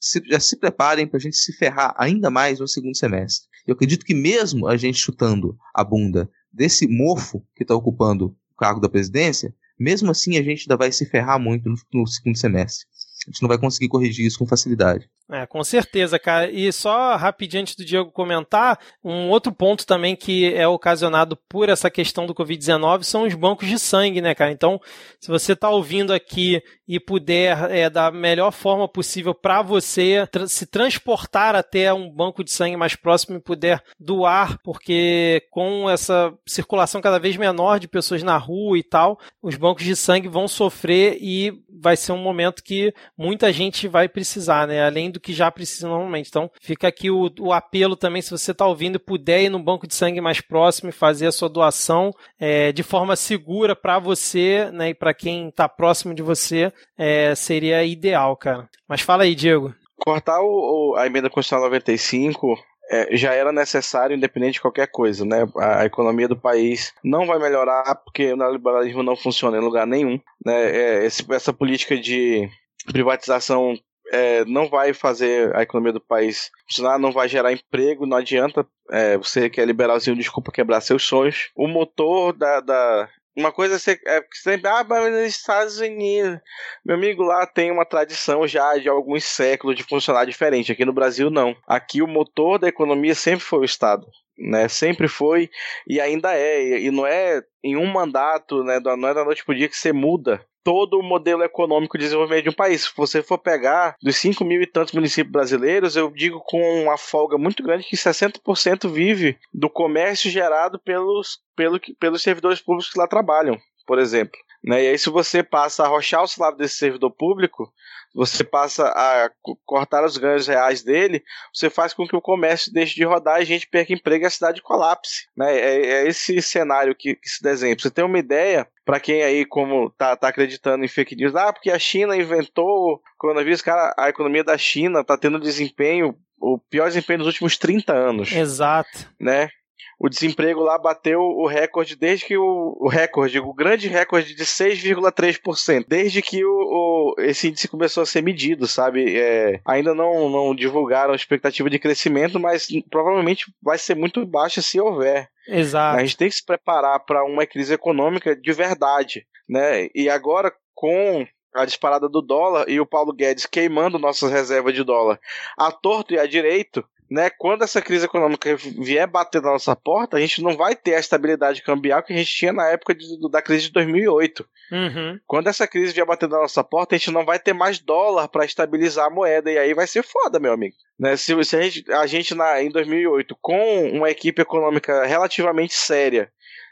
se, já se preparem para a gente se ferrar ainda mais no segundo semestre. Eu acredito que mesmo a gente chutando a bunda desse mofo que está ocupando o cargo da presidência, mesmo assim a gente ainda vai se ferrar muito no, no segundo semestre. A gente não vai conseguir corrigir isso com facilidade. É, com certeza, cara. E só rapidinho antes do Diego comentar, um outro ponto também que é ocasionado por essa questão do Covid-19 são os bancos de sangue, né, cara? Então, se você está ouvindo aqui e puder, é, da melhor forma possível para você tra se transportar até um banco de sangue mais próximo e puder doar, porque com essa circulação cada vez menor de pessoas na rua e tal, os bancos de sangue vão sofrer e vai ser um momento que muita gente vai precisar, né? Além do que já precisa normalmente. Então, fica aqui o, o apelo também, se você está ouvindo puder ir no banco de sangue mais próximo e fazer a sua doação é, de forma segura para você né, e para quem está próximo de você, é, seria ideal, cara. Mas fala aí, Diego. Cortar o, a emenda constitucional 95 é, já era necessário, independente de qualquer coisa, né? A, a, economia do país não vai melhorar porque o neoliberalismo não funciona em lugar nenhum, né? É, esse, essa política de privatização é, não vai fazer a economia do país funcionar, não vai gerar emprego, não adianta é, você que é liberalzinho, desculpa quebrar seus sonhos. O motor da. da uma coisa é, é sempre, ah, mas nos Estados Unidos, meu amigo lá tem uma tradição já de alguns séculos de funcionar diferente. Aqui no Brasil, não. Aqui o motor da economia sempre foi o Estado né? Sempre foi e ainda é. E não é em um mandato, né? Não é da noite pro dia que você muda todo o modelo econômico de desenvolvimento de um país. Se você for pegar dos 5 mil e tantos municípios brasileiros, eu digo com uma folga muito grande que 60% vive do comércio gerado pelos, pelo, pelos servidores públicos que lá trabalham, por exemplo. Né? E aí, se você passa a arrochar o salário desse servidor público, você passa a cortar os ganhos reais dele, você faz com que o comércio deixe de rodar e a gente perca emprego e a cidade colapse. Né? É, é esse cenário que, se desenha. Pra você ter uma ideia, para quem aí como tá, tá acreditando em fake news, ah, porque a China inventou o coronavírus, cara, a economia da China tá tendo desempenho o pior desempenho dos últimos 30 anos. Exato. Né? O desemprego lá bateu o recorde desde que o, o recorde, o grande recorde de 6,3%, desde que o, o, esse índice começou a ser medido, sabe? É, ainda não, não divulgaram a expectativa de crescimento, mas provavelmente vai ser muito baixa se houver. Exato. A gente tem que se preparar para uma crise econômica de verdade, né? E agora com a disparada do dólar e o Paulo Guedes queimando nossas reservas de dólar a torto e a direito, né, quando essa crise econômica vier bater na nossa porta, a gente não vai ter a estabilidade cambial que a gente tinha na época de, da crise de 2008. Uhum. Quando essa crise vier bater na nossa porta, a gente não vai ter mais dólar para estabilizar a moeda, e aí vai ser foda, meu amigo. Né, se, se a gente, a gente na, em 2008, com uma equipe econômica relativamente séria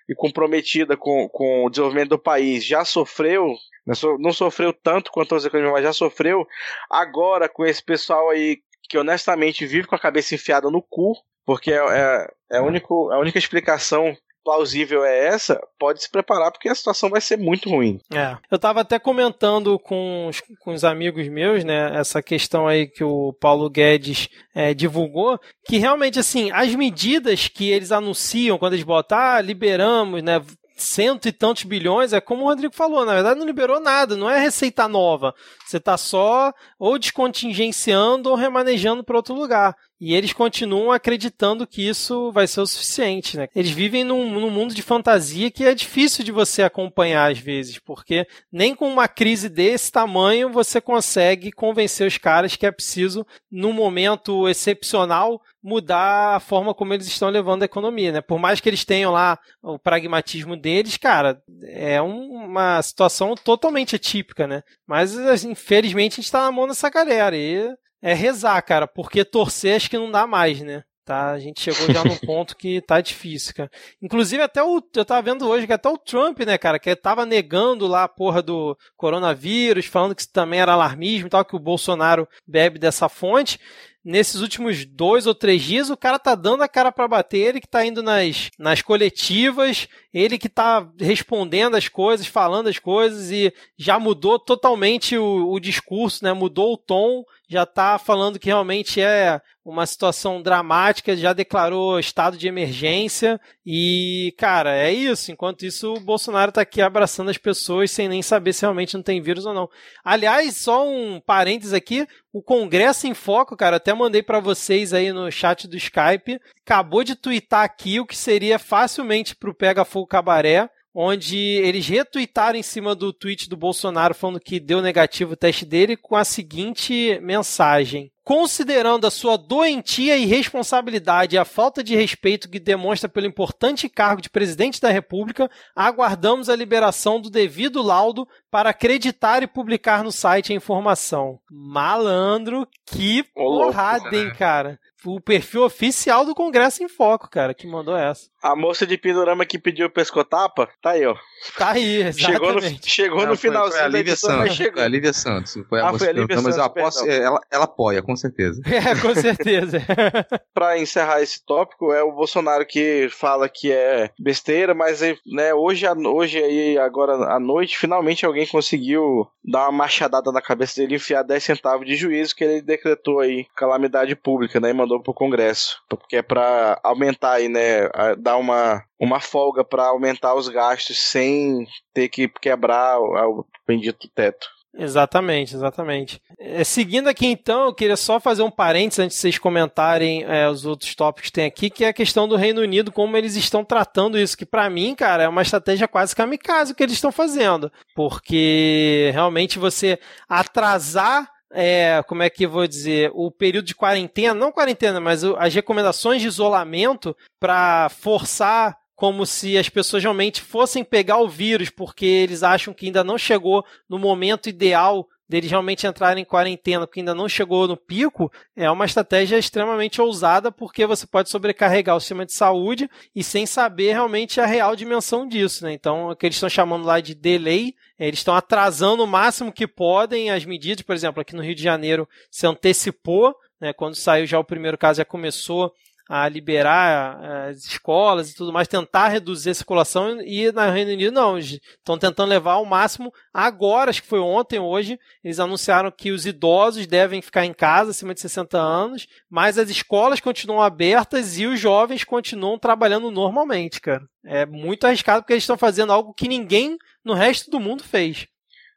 e comprometida com, com o desenvolvimento do país, já sofreu né, não sofreu tanto quanto as economias, mas já sofreu. Agora, com esse pessoal aí que honestamente vive com a cabeça enfiada no cu, porque é, é, é a, único, a única explicação plausível é essa, pode se preparar porque a situação vai ser muito ruim. É. Eu estava até comentando com os, com os amigos meus, né, essa questão aí que o Paulo Guedes é, divulgou, que realmente, assim, as medidas que eles anunciam quando eles botam, ah, liberamos, né, cento e tantos bilhões, é como o Rodrigo falou, na verdade não liberou nada, não é receita nova. Você está só ou descontingenciando ou remanejando para outro lugar. E eles continuam acreditando que isso vai ser o suficiente, né? Eles vivem num, num, mundo de fantasia que é difícil de você acompanhar às vezes, porque nem com uma crise desse tamanho você consegue convencer os caras que é preciso, num momento excepcional, mudar a forma como eles estão levando a economia, né? Por mais que eles tenham lá o pragmatismo deles, cara, é um, uma situação totalmente atípica, né? Mas, infelizmente, a gente tá na mão dessa galera e é rezar, cara, porque torcer acho que não dá mais, né? Tá, a gente chegou já num ponto que tá difícil, cara. Inclusive, até o. Eu tava vendo hoje que até o Trump, né, cara, que tava negando lá a porra do coronavírus, falando que isso também era alarmismo e tal, que o Bolsonaro bebe dessa fonte nesses últimos dois ou três dias, o cara tá dando a cara para bater, ele que tá indo nas, nas coletivas, ele que tá respondendo as coisas, falando as coisas e já mudou totalmente o, o discurso, né? Mudou o tom já está falando que realmente é uma situação dramática, já declarou estado de emergência e, cara, é isso. Enquanto isso, o Bolsonaro está aqui abraçando as pessoas sem nem saber se realmente não tem vírus ou não. Aliás, só um parênteses aqui, o Congresso em Foco, cara, até mandei para vocês aí no chat do Skype, acabou de twittar aqui o que seria facilmente pro Pega Fogo Cabaré, onde eles retuitaram em cima do tweet do Bolsonaro falando que deu negativo o teste dele com a seguinte mensagem: Considerando a sua doentia e responsabilidade e a falta de respeito que demonstra pelo importante cargo de presidente da República, aguardamos a liberação do devido laudo para acreditar e publicar no site a informação. Malandro, que porrada, hein, cara? O perfil oficial do Congresso em Foco, cara, que mandou essa. A moça de Pindorama que pediu pescotapa, tá aí, ó. Tá aí, exatamente. Chegou no, chegou no foi, finalzinho foi a Lívia edição, Santos. mas chegou. Foi a Lívia Santos. Foi a Ah, moça foi a Lívia mas Santos, aposto, perdão. ela, ela apoia, com certeza. É, com certeza. Pra encerrar esse tópico, é o Bolsonaro que fala que é besteira, mas né, hoje, hoje aí, agora à noite, finalmente alguém conseguiu dar uma machadada na cabeça dele e enfiar 10 centavos de juízo que ele decretou aí, calamidade pública, né, e mandou pro Congresso, porque é pra aumentar aí, né, dar uma, uma folga pra aumentar os gastos sem ter que quebrar o, o bendito teto. Exatamente, exatamente. É, seguindo aqui então, eu queria só fazer um parênteses antes de vocês comentarem é, os outros tópicos que tem aqui, que é a questão do Reino Unido, como eles estão tratando isso, que pra mim, cara, é uma estratégia quase kamikaze o que eles estão fazendo, porque realmente você atrasar é, como é que eu vou dizer, o período de quarentena, não quarentena, mas as recomendações de isolamento para forçar como se as pessoas realmente fossem pegar o vírus, porque eles acham que ainda não chegou no momento ideal deles realmente entrarem em quarentena, porque ainda não chegou no pico, é uma estratégia extremamente ousada, porque você pode sobrecarregar o sistema de saúde e sem saber realmente a real dimensão disso. Né? Então, o que eles estão chamando lá de delay, eles estão atrasando o máximo que podem as medidas, por exemplo, aqui no Rio de Janeiro se antecipou, né? quando saiu já o primeiro caso, já começou a liberar eh, as escolas e tudo mais, tentar reduzir a circulação e na Reino Unido não, estão tentando levar ao máximo agora, acho que foi ontem, hoje, eles anunciaram que os idosos devem ficar em casa acima de 60 anos, mas as escolas continuam abertas e os jovens continuam trabalhando normalmente, cara. É muito arriscado porque eles estão fazendo algo que ninguém no resto do mundo fez.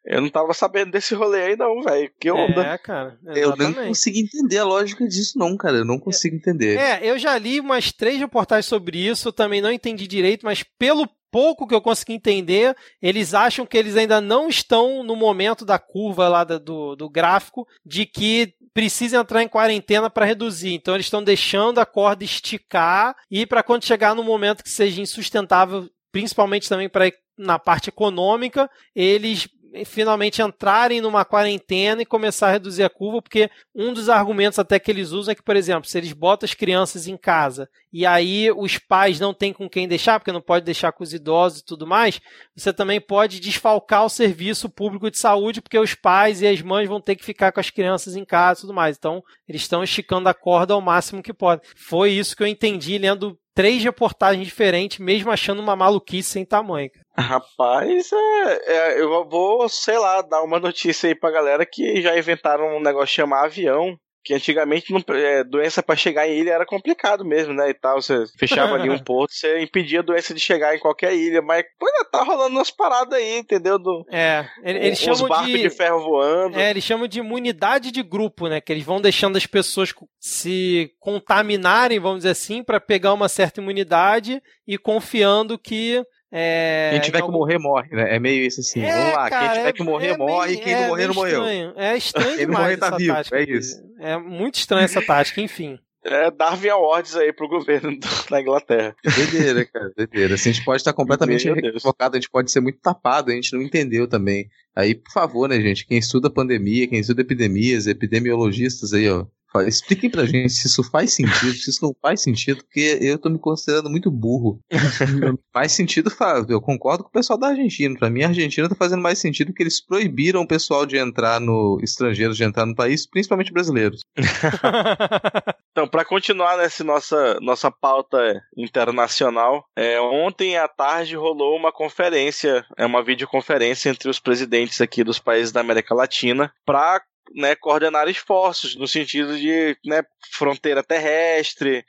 Eu não tava sabendo desse rolê aí não, velho, que onda. É, cara. Eu não exatamente. consigo entender a lógica disso, não, cara. Eu não consigo entender. É, eu já li umas três reportagens sobre isso, eu também não entendi direito, mas pelo pouco que eu consegui entender, eles acham que eles ainda não estão no momento da curva lá do, do gráfico de que precisa entrar em quarentena para reduzir. Então eles estão deixando a corda esticar e para quando chegar no momento que seja insustentável, principalmente também para na parte econômica, eles finalmente entrarem numa quarentena e começar a reduzir a curva, porque um dos argumentos até que eles usam é que, por exemplo, se eles botam as crianças em casa e aí os pais não têm com quem deixar, porque não pode deixar com os idosos e tudo mais, você também pode desfalcar o serviço público de saúde, porque os pais e as mães vão ter que ficar com as crianças em casa e tudo mais. Então, eles estão esticando a corda ao máximo que podem. Foi isso que eu entendi lendo três reportagens diferentes, mesmo achando uma maluquice sem tamanho. Rapaz, é, é, eu vou, sei lá, dar uma notícia aí pra galera que já inventaram um negócio chamado avião. Que antigamente não, é, doença pra chegar em ilha era complicado mesmo, né? E tal. Você fechava ali um porto, você impedia a doença de chegar em qualquer ilha. Mas pô, ainda tá rolando umas paradas aí, entendeu? Do, É, ele- eles chamam barcos de... de ferro voando. É, eles chamam de imunidade de grupo, né? Que eles vão deixando as pessoas se contaminarem, vamos dizer assim, para pegar uma certa imunidade e confiando que. É, Quem tiver em que algum- morrer, morre, né? É meio isso assim. É, Vamos lá, cara, quem tiver é- que morrer, é morre, meio- e quem não é morrer, não morreu. estranho. É estranho Quem não demais morrer tá vivo, tática. é isso. É muito estranha essa tática, enfim. É, Darwin Awards aí pro governo da Inglaterra. Doideira, cara, doideira. Assim, a gente pode estar completamente equivocado, a gente pode ser muito tapado, a gente não entendeu também. Aí, por favor, né, gente, quem estuda pandemia, quem estuda epidemias, epidemiologistas aí, ó, expliquem pra gente se isso faz sentido, se isso não faz sentido, porque eu tô me considerando muito burro. faz sentido, faz. Eu concordo com o pessoal da Argentina. Pra mim, a Argentina tá fazendo mais sentido porque eles proibiram o pessoal de entrar no, estrangeiros de entrar no país, principalmente brasileiros. Então, para continuar nessa nossa, nossa pauta internacional, é, ontem à tarde rolou uma conferência, é uma videoconferência entre os presidentes aqui dos países da América Latina, para né, coordenar esforços no sentido de né, fronteira terrestre,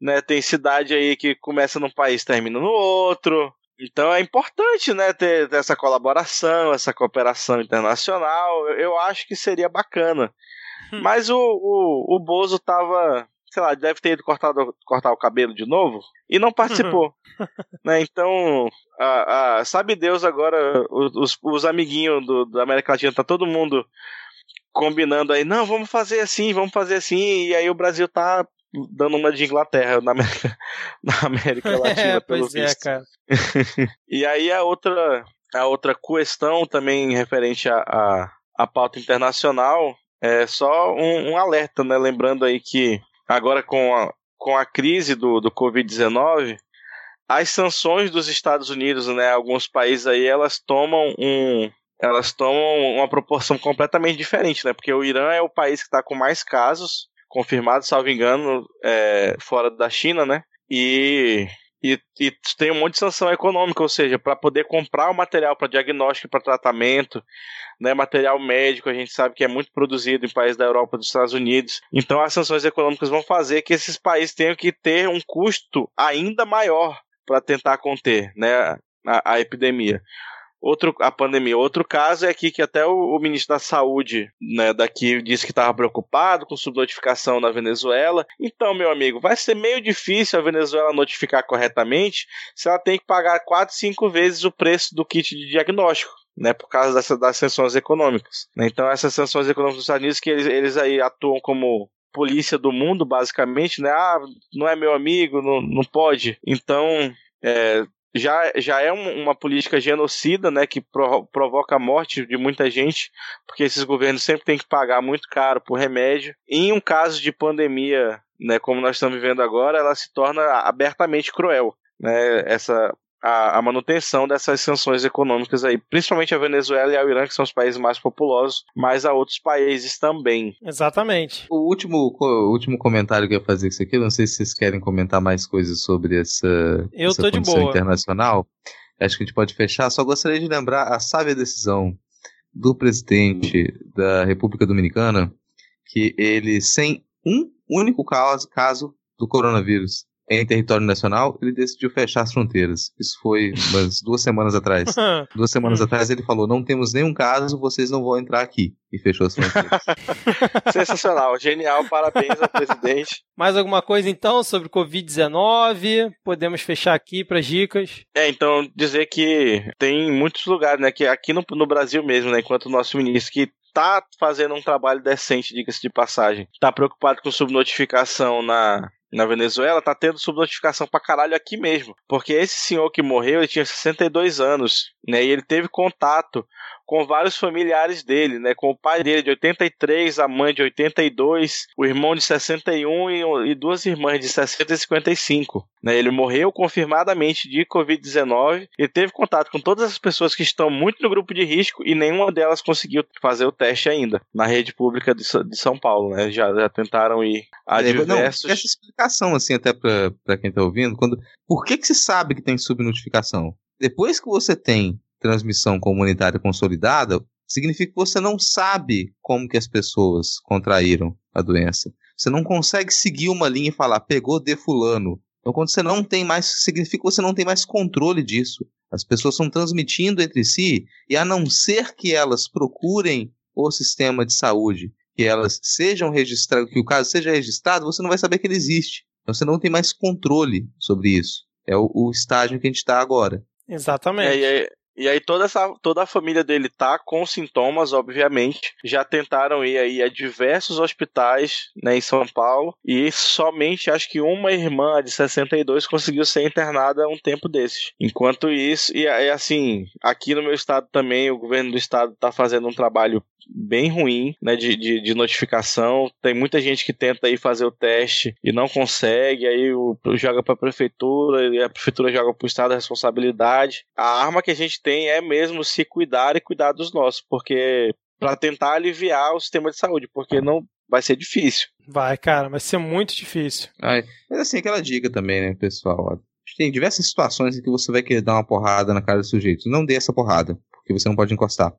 né, tem cidade aí que começa num país termina no outro. Então é importante né, ter, ter essa colaboração, essa cooperação internacional. Eu, eu acho que seria bacana. Hum. Mas o, o, o Bozo tava sei lá, deve ter ido cortar, cortar o cabelo de novo e não participou. né? Então, a, a, sabe Deus agora, os, os amiguinhos do, da América Latina, tá todo mundo combinando aí, não, vamos fazer assim, vamos fazer assim, e aí o Brasil tá dando uma de Inglaterra na América, na América é, Latina, é, pelo pois visto. É, cara. e aí a outra, a outra questão também referente à a, a, a, pauta internacional é só um, um alerta, né? Lembrando aí que agora com a, com a crise do, do Covid-19, as sanções dos Estados Unidos, né, alguns países aí, elas tomam um, elas tomam uma proporção completamente diferente, né? Porque o Irã é o país que está com mais casos confirmados, salvo engano, é, fora da China, né? E e, e, tem um monte de sanção econômica, ou seja, para poder comprar o material para diagnóstico para tratamento, né, material médico, a gente sabe que é muito produzido em países da Europa dos Estados Unidos. Então as sanções econômicas vão fazer que esses países tenham que ter um custo ainda maior para tentar conter né, a, a epidemia. Outro, a pandemia. Outro caso é aqui que até o, o ministro da Saúde né, daqui disse que estava preocupado com subnotificação na Venezuela. Então, meu amigo, vai ser meio difícil a Venezuela notificar corretamente se ela tem que pagar 4, 5 vezes o preço do kit de diagnóstico. Né, por causa dessa, das sanções econômicas. Então, essas sanções econômicas dos Estados Unidos, que eles, eles aí atuam como polícia do mundo, basicamente, né? Ah, não é meu amigo, não, não pode. Então, é, já, já é um, uma política genocida, né, que pro, provoca a morte de muita gente, porque esses governos sempre têm que pagar muito caro por remédio. E em um caso de pandemia, né, como nós estamos vivendo agora, ela se torna abertamente cruel. Né, essa a, a, manutenção dessas sanções econômicas aí, principalmente a Venezuela e a Irã, que são os países mais populosos, mas a outros países também. Exatamente. O último, o último comentário que eu ia fazer isso aqui, não sei se vocês querem comentar mais coisas sobre essa, eu essa tô de boa. internacional. Acho que a gente pode fechar. Só gostaria de lembrar a sábia decisão do presidente da República Dominicana que ele, sem um único caso, caso do coronavírus, em território nacional, ele decidiu fechar as fronteiras. Isso foi umas duas semanas atrás. duas semanas atrás ele falou: não temos nenhum caso, vocês não vão entrar aqui. E fechou as fronteiras. Sensacional, genial, parabéns ao presidente. Mais alguma coisa então sobre Covid-19? Podemos fechar aqui para dicas. É, então dizer que tem muitos lugares, né? Que aqui no, no Brasil mesmo, né? Enquanto o nosso ministro que tá fazendo um trabalho decente, diga-se de passagem. Tá preocupado com subnotificação na, na Venezuela, tá tendo subnotificação pra caralho aqui mesmo. Porque esse senhor que morreu, ele tinha 62 anos, né? E ele teve contato com vários familiares dele, né? Com o pai dele de 83, a mãe de 82, o irmão de 61 e, e duas irmãs de 60 e 55. Né? Ele morreu confirmadamente de Covid-19 e teve contato com todas as pessoas que estão muito no grupo de risco e nenhuma delas conseguiu fazer o teste ainda na rede pública de, de São Paulo, né? Já, já tentaram ir a é, diversos... Não, essa explicação, assim, até para quem está ouvindo, quando... por que que se sabe que tem subnotificação? Depois que você tem transmissão comunitária consolidada, significa que você não sabe como que as pessoas contraíram a doença. Você não consegue seguir uma linha e falar, pegou de fulano. Então, quando você não tem mais, significa que você não tem mais controle disso. As pessoas estão transmitindo entre si, e a não ser que elas procurem o sistema de saúde, que elas sejam registradas, que o caso seja registrado, você não vai saber que ele existe. Então, você não tem mais controle sobre isso. É o, o estágio que a gente está agora. Exatamente. É, é, e aí toda, essa, toda a família dele tá com sintomas, obviamente. Já tentaram ir aí a diversos hospitais né, em São Paulo. E somente acho que uma irmã de 62 conseguiu ser internada um tempo desses. Enquanto isso, e assim, aqui no meu estado também, o governo do estado tá fazendo um trabalho bem ruim, né, de, de, de, notificação. Tem muita gente que tenta aí fazer o teste e não consegue, aí o, joga para a prefeitura e a prefeitura joga para o estado a responsabilidade. A arma que a gente tem é mesmo se cuidar e cuidar dos nossos, porque para tentar aliviar o sistema de saúde, porque não vai ser difícil. Vai, cara, vai ser muito difícil. Ai, mas assim, aquela dica também, né, pessoal? Tem diversas situações em que você vai querer dar uma porrada na cara do sujeito. Não dê essa porrada, porque você não pode encostar.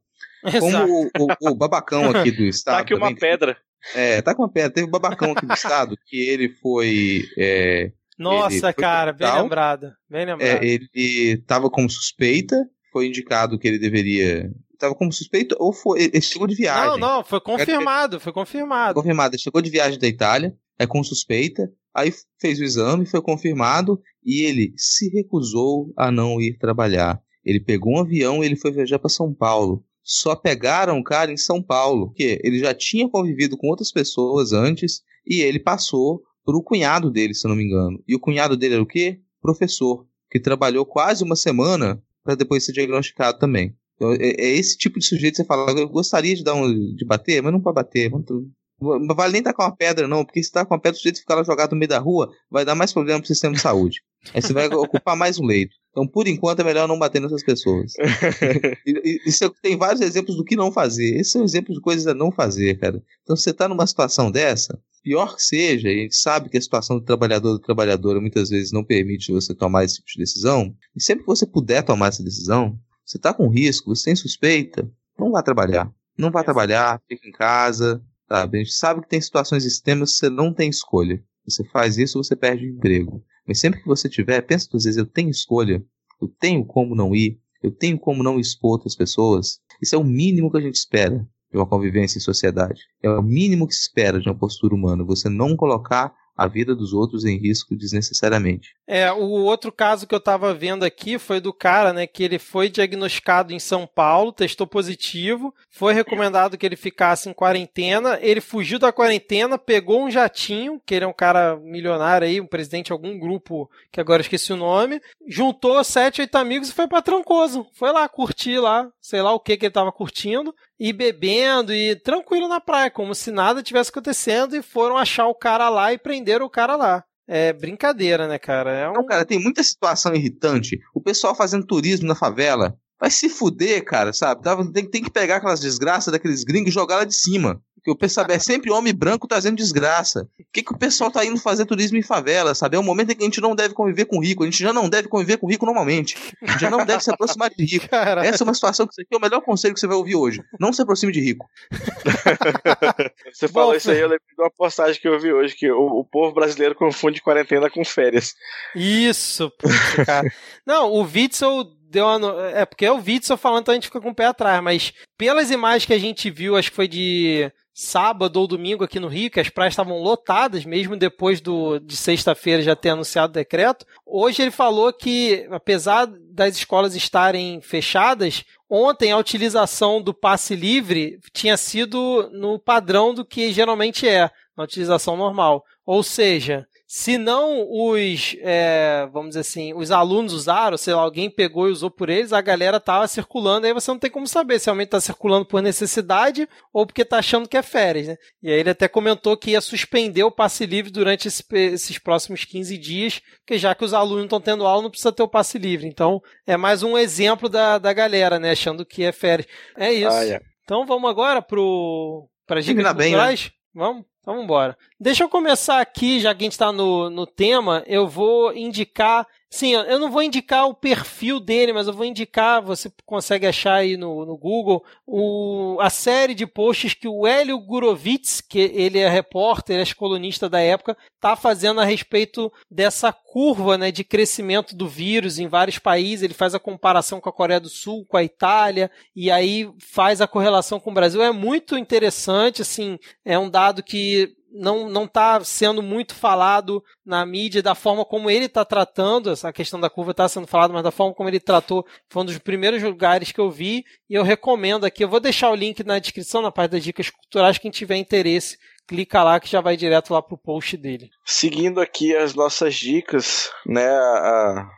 Como o, o, o, babacão aqui do estado. tá aqui uma também, pedra. É, tá com uma pedra. Teve um babacão aqui do estado que ele foi. É, Nossa, foi cara, bem hospital. lembrado. Bem lembrado. é, ele tava como suspeita, foi indicado que ele deveria. Tava como suspeito ou foi. Ele chegou de viagem. não, não, foi confirmado, foi confirmado. confirmado. Ele chegou de viagem da Itália, é com suspeita, aí fez o exame, foi confirmado e ele se recusou a não ir trabalhar. Ele pegou um avião e ele foi viajar para São Paulo. Só pegaram o cara em São Paulo, porque ele já tinha convivido com outras pessoas antes e ele passou pro cunhado dele, se eu não me engano. E o cunhado dele era o quê? Professor, que trabalhou quase uma semana para depois ser diagnosticado também. Então, é, é esse tipo de sujeito que você fala, eu gostaria de dar um de bater, mas não para bater, tu- não vale nem tacar uma pedra, não, porque se tacar uma pedra, o sujeito ficar lá jogado no meio da rua, vai dar mais problema pro sistema de saúde. Aí você vai ocupar mais um leito. Então, por enquanto, é melhor não bater nessas pessoas. Isso é- tem vários exemplos do que não fazer. Esses são exemplos de coisas a não fazer, cara. Então, você tá numa situação dessa, pior que seja, e a gente sabe que a situação do trabalhador ou trabalhadora muitas vezes não permite você tomar esse tipo de decisão, e sempre que você puder tomar essa decisão, você tá com risco, você tem suspeita, não vá trabalhar. Não vá trabalhar, fica em casa, sabe? A gente sabe que tem situações extremas que você não tem escolha. Você faz isso, você perde o emprego. Mas sempre que você tiver, pensa duas vezes, eu tenho escolha, eu tenho como não ir, eu tenho como não expor outras pessoas. Isso é o mínimo que a gente espera de uma convivência em sociedade. É o mínimo que se espera de uma postura humana, você não colocar a vida dos outros em risco desnecessariamente. É, o outro caso que eu tava vendo aqui foi do cara, né, que ele foi diagnosticado em São Paulo, testou positivo, foi recomendado que ele ficasse em quarentena, ele fugiu da quarentena, pegou um jatinho, que ele é um cara milionário aí, um presidente de algum grupo que agora esqueci o nome, juntou sete, oito amigos e foi pra Trancoso. Foi lá curtir lá, sei lá o que que ele tava curtindo, e bebendo e tranquilo na praia, como se nada tivesse acontecendo, e foram achar o cara lá e prenderam o cara lá. É brincadeira, né, cara? É um... Então, cara, tem muita situação irritante. O pessoal fazendo turismo na favela. Vai se fuder, cara, sabe? Tava- Tem, tem que pegar aquelas desgraças daqueles gringos e jogar lá de cima. Porque o pessoal é sempre homem branco trazendo desgraça. Por que, que o pessoal tá indo fazer turismo em favela, sabe? É um momento em que a gente não deve conviver com rico. A gente já não deve conviver com rico normalmente. A gente já não deve se aproximar de rico. Essa é uma situação que isso aqui é o melhor conselho que você vai ouvir hoje. Não se aproxime de rico. Você falou Bom, isso aí, eu lembrei de uma postagem que eu vi hoje, que o, o povo brasileiro confunde quarentena com férias. Isso, putz, cara. Não, o Witzel deu uma. É porque é o Witzel falando, então a gente fica com o pé atrás, mas pelas imagens que a gente viu, acho que foi de sábado ou domingo aqui no Rio, que as praias estavam lotadas, mesmo depois do, de sexta-feira já ter anunciado o decreto. Hoje ele falou que, apesar das escolas estarem fechadas, ontem a utilização do passe livre tinha sido no padrão do que geralmente é, na utilização normal. Ou seja, se não os, é, vamos dizer assim, os alunos usaram, sei lá, alguém pegou e usou por eles, a galera tava circulando, aí você não tem como saber se realmente tá circulando por necessidade ou porque tá achando que é férias, né? E aí ele até comentou que ia suspender o passe livre durante esse- esses próximos 15 dias, porque já que os alunos estão tendo aula, não precisa ter o passe livre. Então, é mais um exemplo da, da galera, né? Achando que é férias. É isso. Ah, é. Então vamos agora pro para dicas Terminar bem, né? Vamos? Então vamos embora. Deixa eu começar aqui, já que a gente está no, no tema, eu vou indicar. Sim, eu não vou indicar o perfil dele, mas eu vou indicar, você consegue achar aí no, no Google, o, a série de posts que o Hélio Gurovitz, que ele é repórter, é colunista da época, está fazendo a respeito dessa curva né, de crescimento do vírus em vários países. Ele faz a comparação com a Coreia do Sul, com a Itália, e aí faz a correlação com o Brasil. É muito interessante, assim, é um dado que não não está sendo muito falado na mídia da forma como ele está tratando essa questão da curva está sendo falado mas da forma como ele tratou foi um dos primeiros lugares que eu vi e eu recomendo aqui eu vou deixar o link na descrição na parte das dicas culturais quem tiver interesse clica lá que já vai direto lá pro post dele Seguindo aqui as nossas dicas, né? a-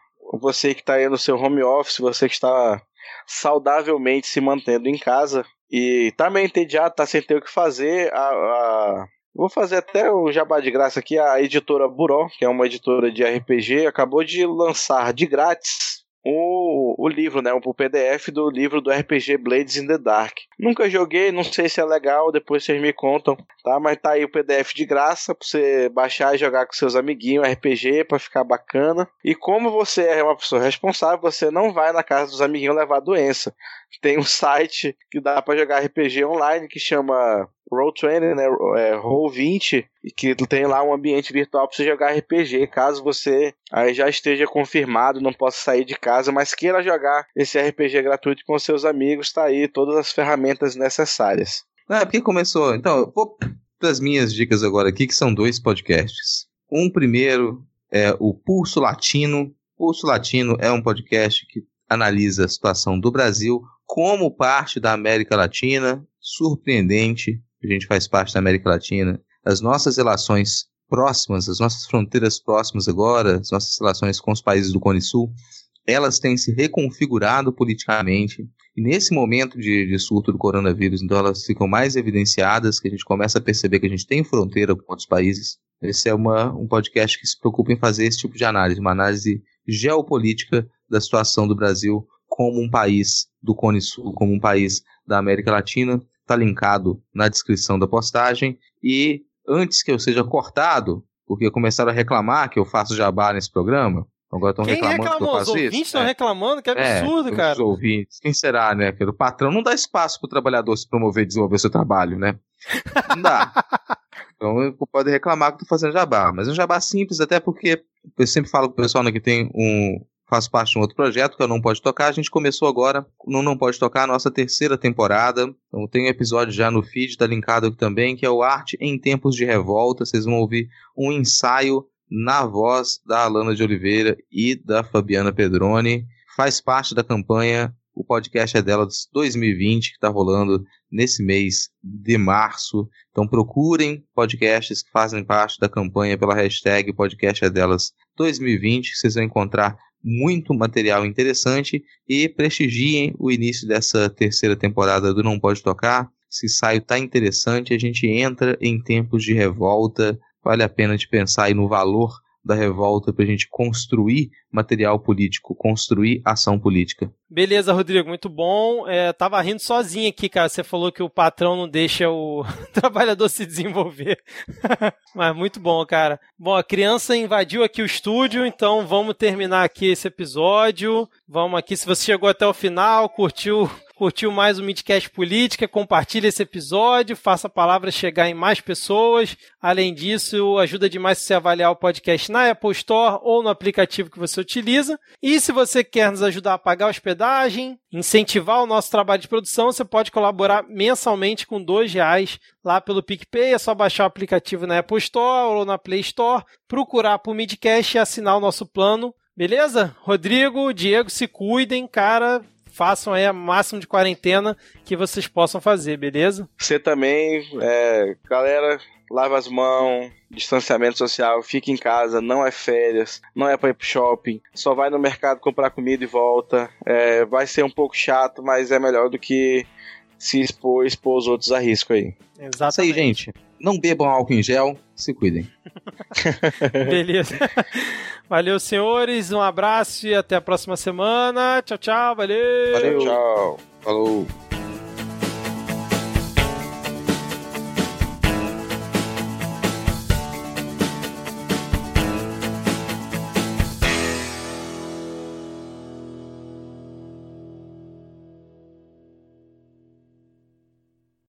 você que está aí no seu home office, você que está saudavelmente se mantendo em casa e tá meio entediado, tá sem ter o que fazer, a, a- Vou fazer até o jabá de graça aqui. A editora Buró, que é uma editora de RPG, acabou de lançar de grátis o, o livro, né? O PDF do livro do RPG Blades in the Dark. Nunca joguei, não sei se é legal, depois vocês me contam, tá? Mas tá aí o PDF de graça pra você baixar e jogar com seus amiguinhos RPG pra ficar bacana. E como você é uma pessoa responsável, você não vai na casa dos amiguinhos levar doença. Tem um site que dá para jogar RPG online que chama Roll20, né? É, Roll20, e que tem lá um ambiente virtual para você jogar RPG, caso você aí já esteja confirmado, não possa sair de casa, mas queira jogar esse RPG gratuito com seus amigos, tá aí todas as ferramentas necessárias. Ah, porque começou. Então, eu vou das minhas dicas agora aqui, que são dois podcasts. Um primeiro é o Pulso Latino. Pulso Latino é um podcast que analisa a situação do Brasil como parte da América Latina. Surpreendente, a gente faz parte da América Latina. As nossas relações próximas, as nossas fronteiras próximas agora, as nossas relações com os países do Cone Sul, elas têm se reconfigurado politicamente. E nesse momento de, de, surto do coronavírus, então elas ficam mais evidenciadas, que a gente começa a perceber que a gente tem fronteira com outros países. Esse é uma, um podcast que se preocupa em fazer esse tipo de análise, uma análise geopolítica da situação do Brasil como um país do Cone Sul, como um país da América Latina. Está linkado na descrição da postagem. E antes que eu seja cortado, porque começaram a reclamar que eu faço jabá nesse programa, Agora estão reclamando reclamou? que eu faço os ouvintes estão é. reclamando? Que é, absurdo, é, cara. Os ouvintes. Quem será, né? Porque o patrão não dá espaço para o trabalhador se promover e desenvolver seu trabalho, né? Não dá. então pode reclamar que eu tô fazendo jabá. Mas é um jabá simples, até porque eu sempre falo pro pessoal né, que tem um, faço parte de um outro projeto que eu Não Pode Tocar. A gente começou agora no Não Pode Tocar a nossa terceira temporada. Então tem um episódio já no feed, tá linkado aqui também, que é o Arte em Tempos de Revolta. Vocês vão ouvir um ensaio na voz da Alana de Oliveira e da Fabiana Pedroni. Faz parte da campanha, o podcast é delas 2020, que está rolando nesse mês de março. Então procurem podcasts que fazem parte da campanha pela hashtag podcast é delas 2020, que vocês vão encontrar muito material interessante e prestigiem o início dessa terceira temporada do Não Pode Tocar. Se saio tá interessante, a gente entra em tempos de revolta. Vale a pena de pensar aí no valor da revolta para a gente construir material político, construir ação política. Beleza, Rodrigo, muito bom. É, tava rindo sozinho aqui, cara. Você falou que o patrão não deixa o trabalhador se desenvolver. Mas muito bom, cara. Bom, a criança invadiu aqui o estúdio, então vamos terminar aqui esse episódio. Vamos aqui, se você chegou até o final, curtiu curtiu mais o Midcast Política, compartilhe esse episódio, faça a palavra chegar em mais pessoas. Além disso, ajuda demais você avaliar o podcast na Apple Store ou no aplicativo que você utiliza. E se você quer nos ajudar a pagar a hospedagem, incentivar o nosso trabalho de produção, você pode colaborar mensalmente com dois reais lá pelo PicPay. É só baixar o aplicativo na Apple Store ou na Play Store, procurar por Midcast e assinar o nosso plano. Beleza? Rodrigo, Diego, se cuidem, cara façam aí a máximo de quarentena que vocês possam fazer, beleza? Você também, é, galera, lava as mãos, distanciamento social, fica em casa, não é férias, não é para ir pro shopping, só vai no mercado comprar comida e volta. É, vai ser um pouco chato, mas é melhor do que se expor, expor os outros a risco aí. Exatamente. Isso aí, gente. Não bebam álcool em gel, se cuidem. Beleza. Valeu, senhores. Um abraço e até a próxima semana. Tchau, tchau. Valeu. Valeu. Tchau. Falou.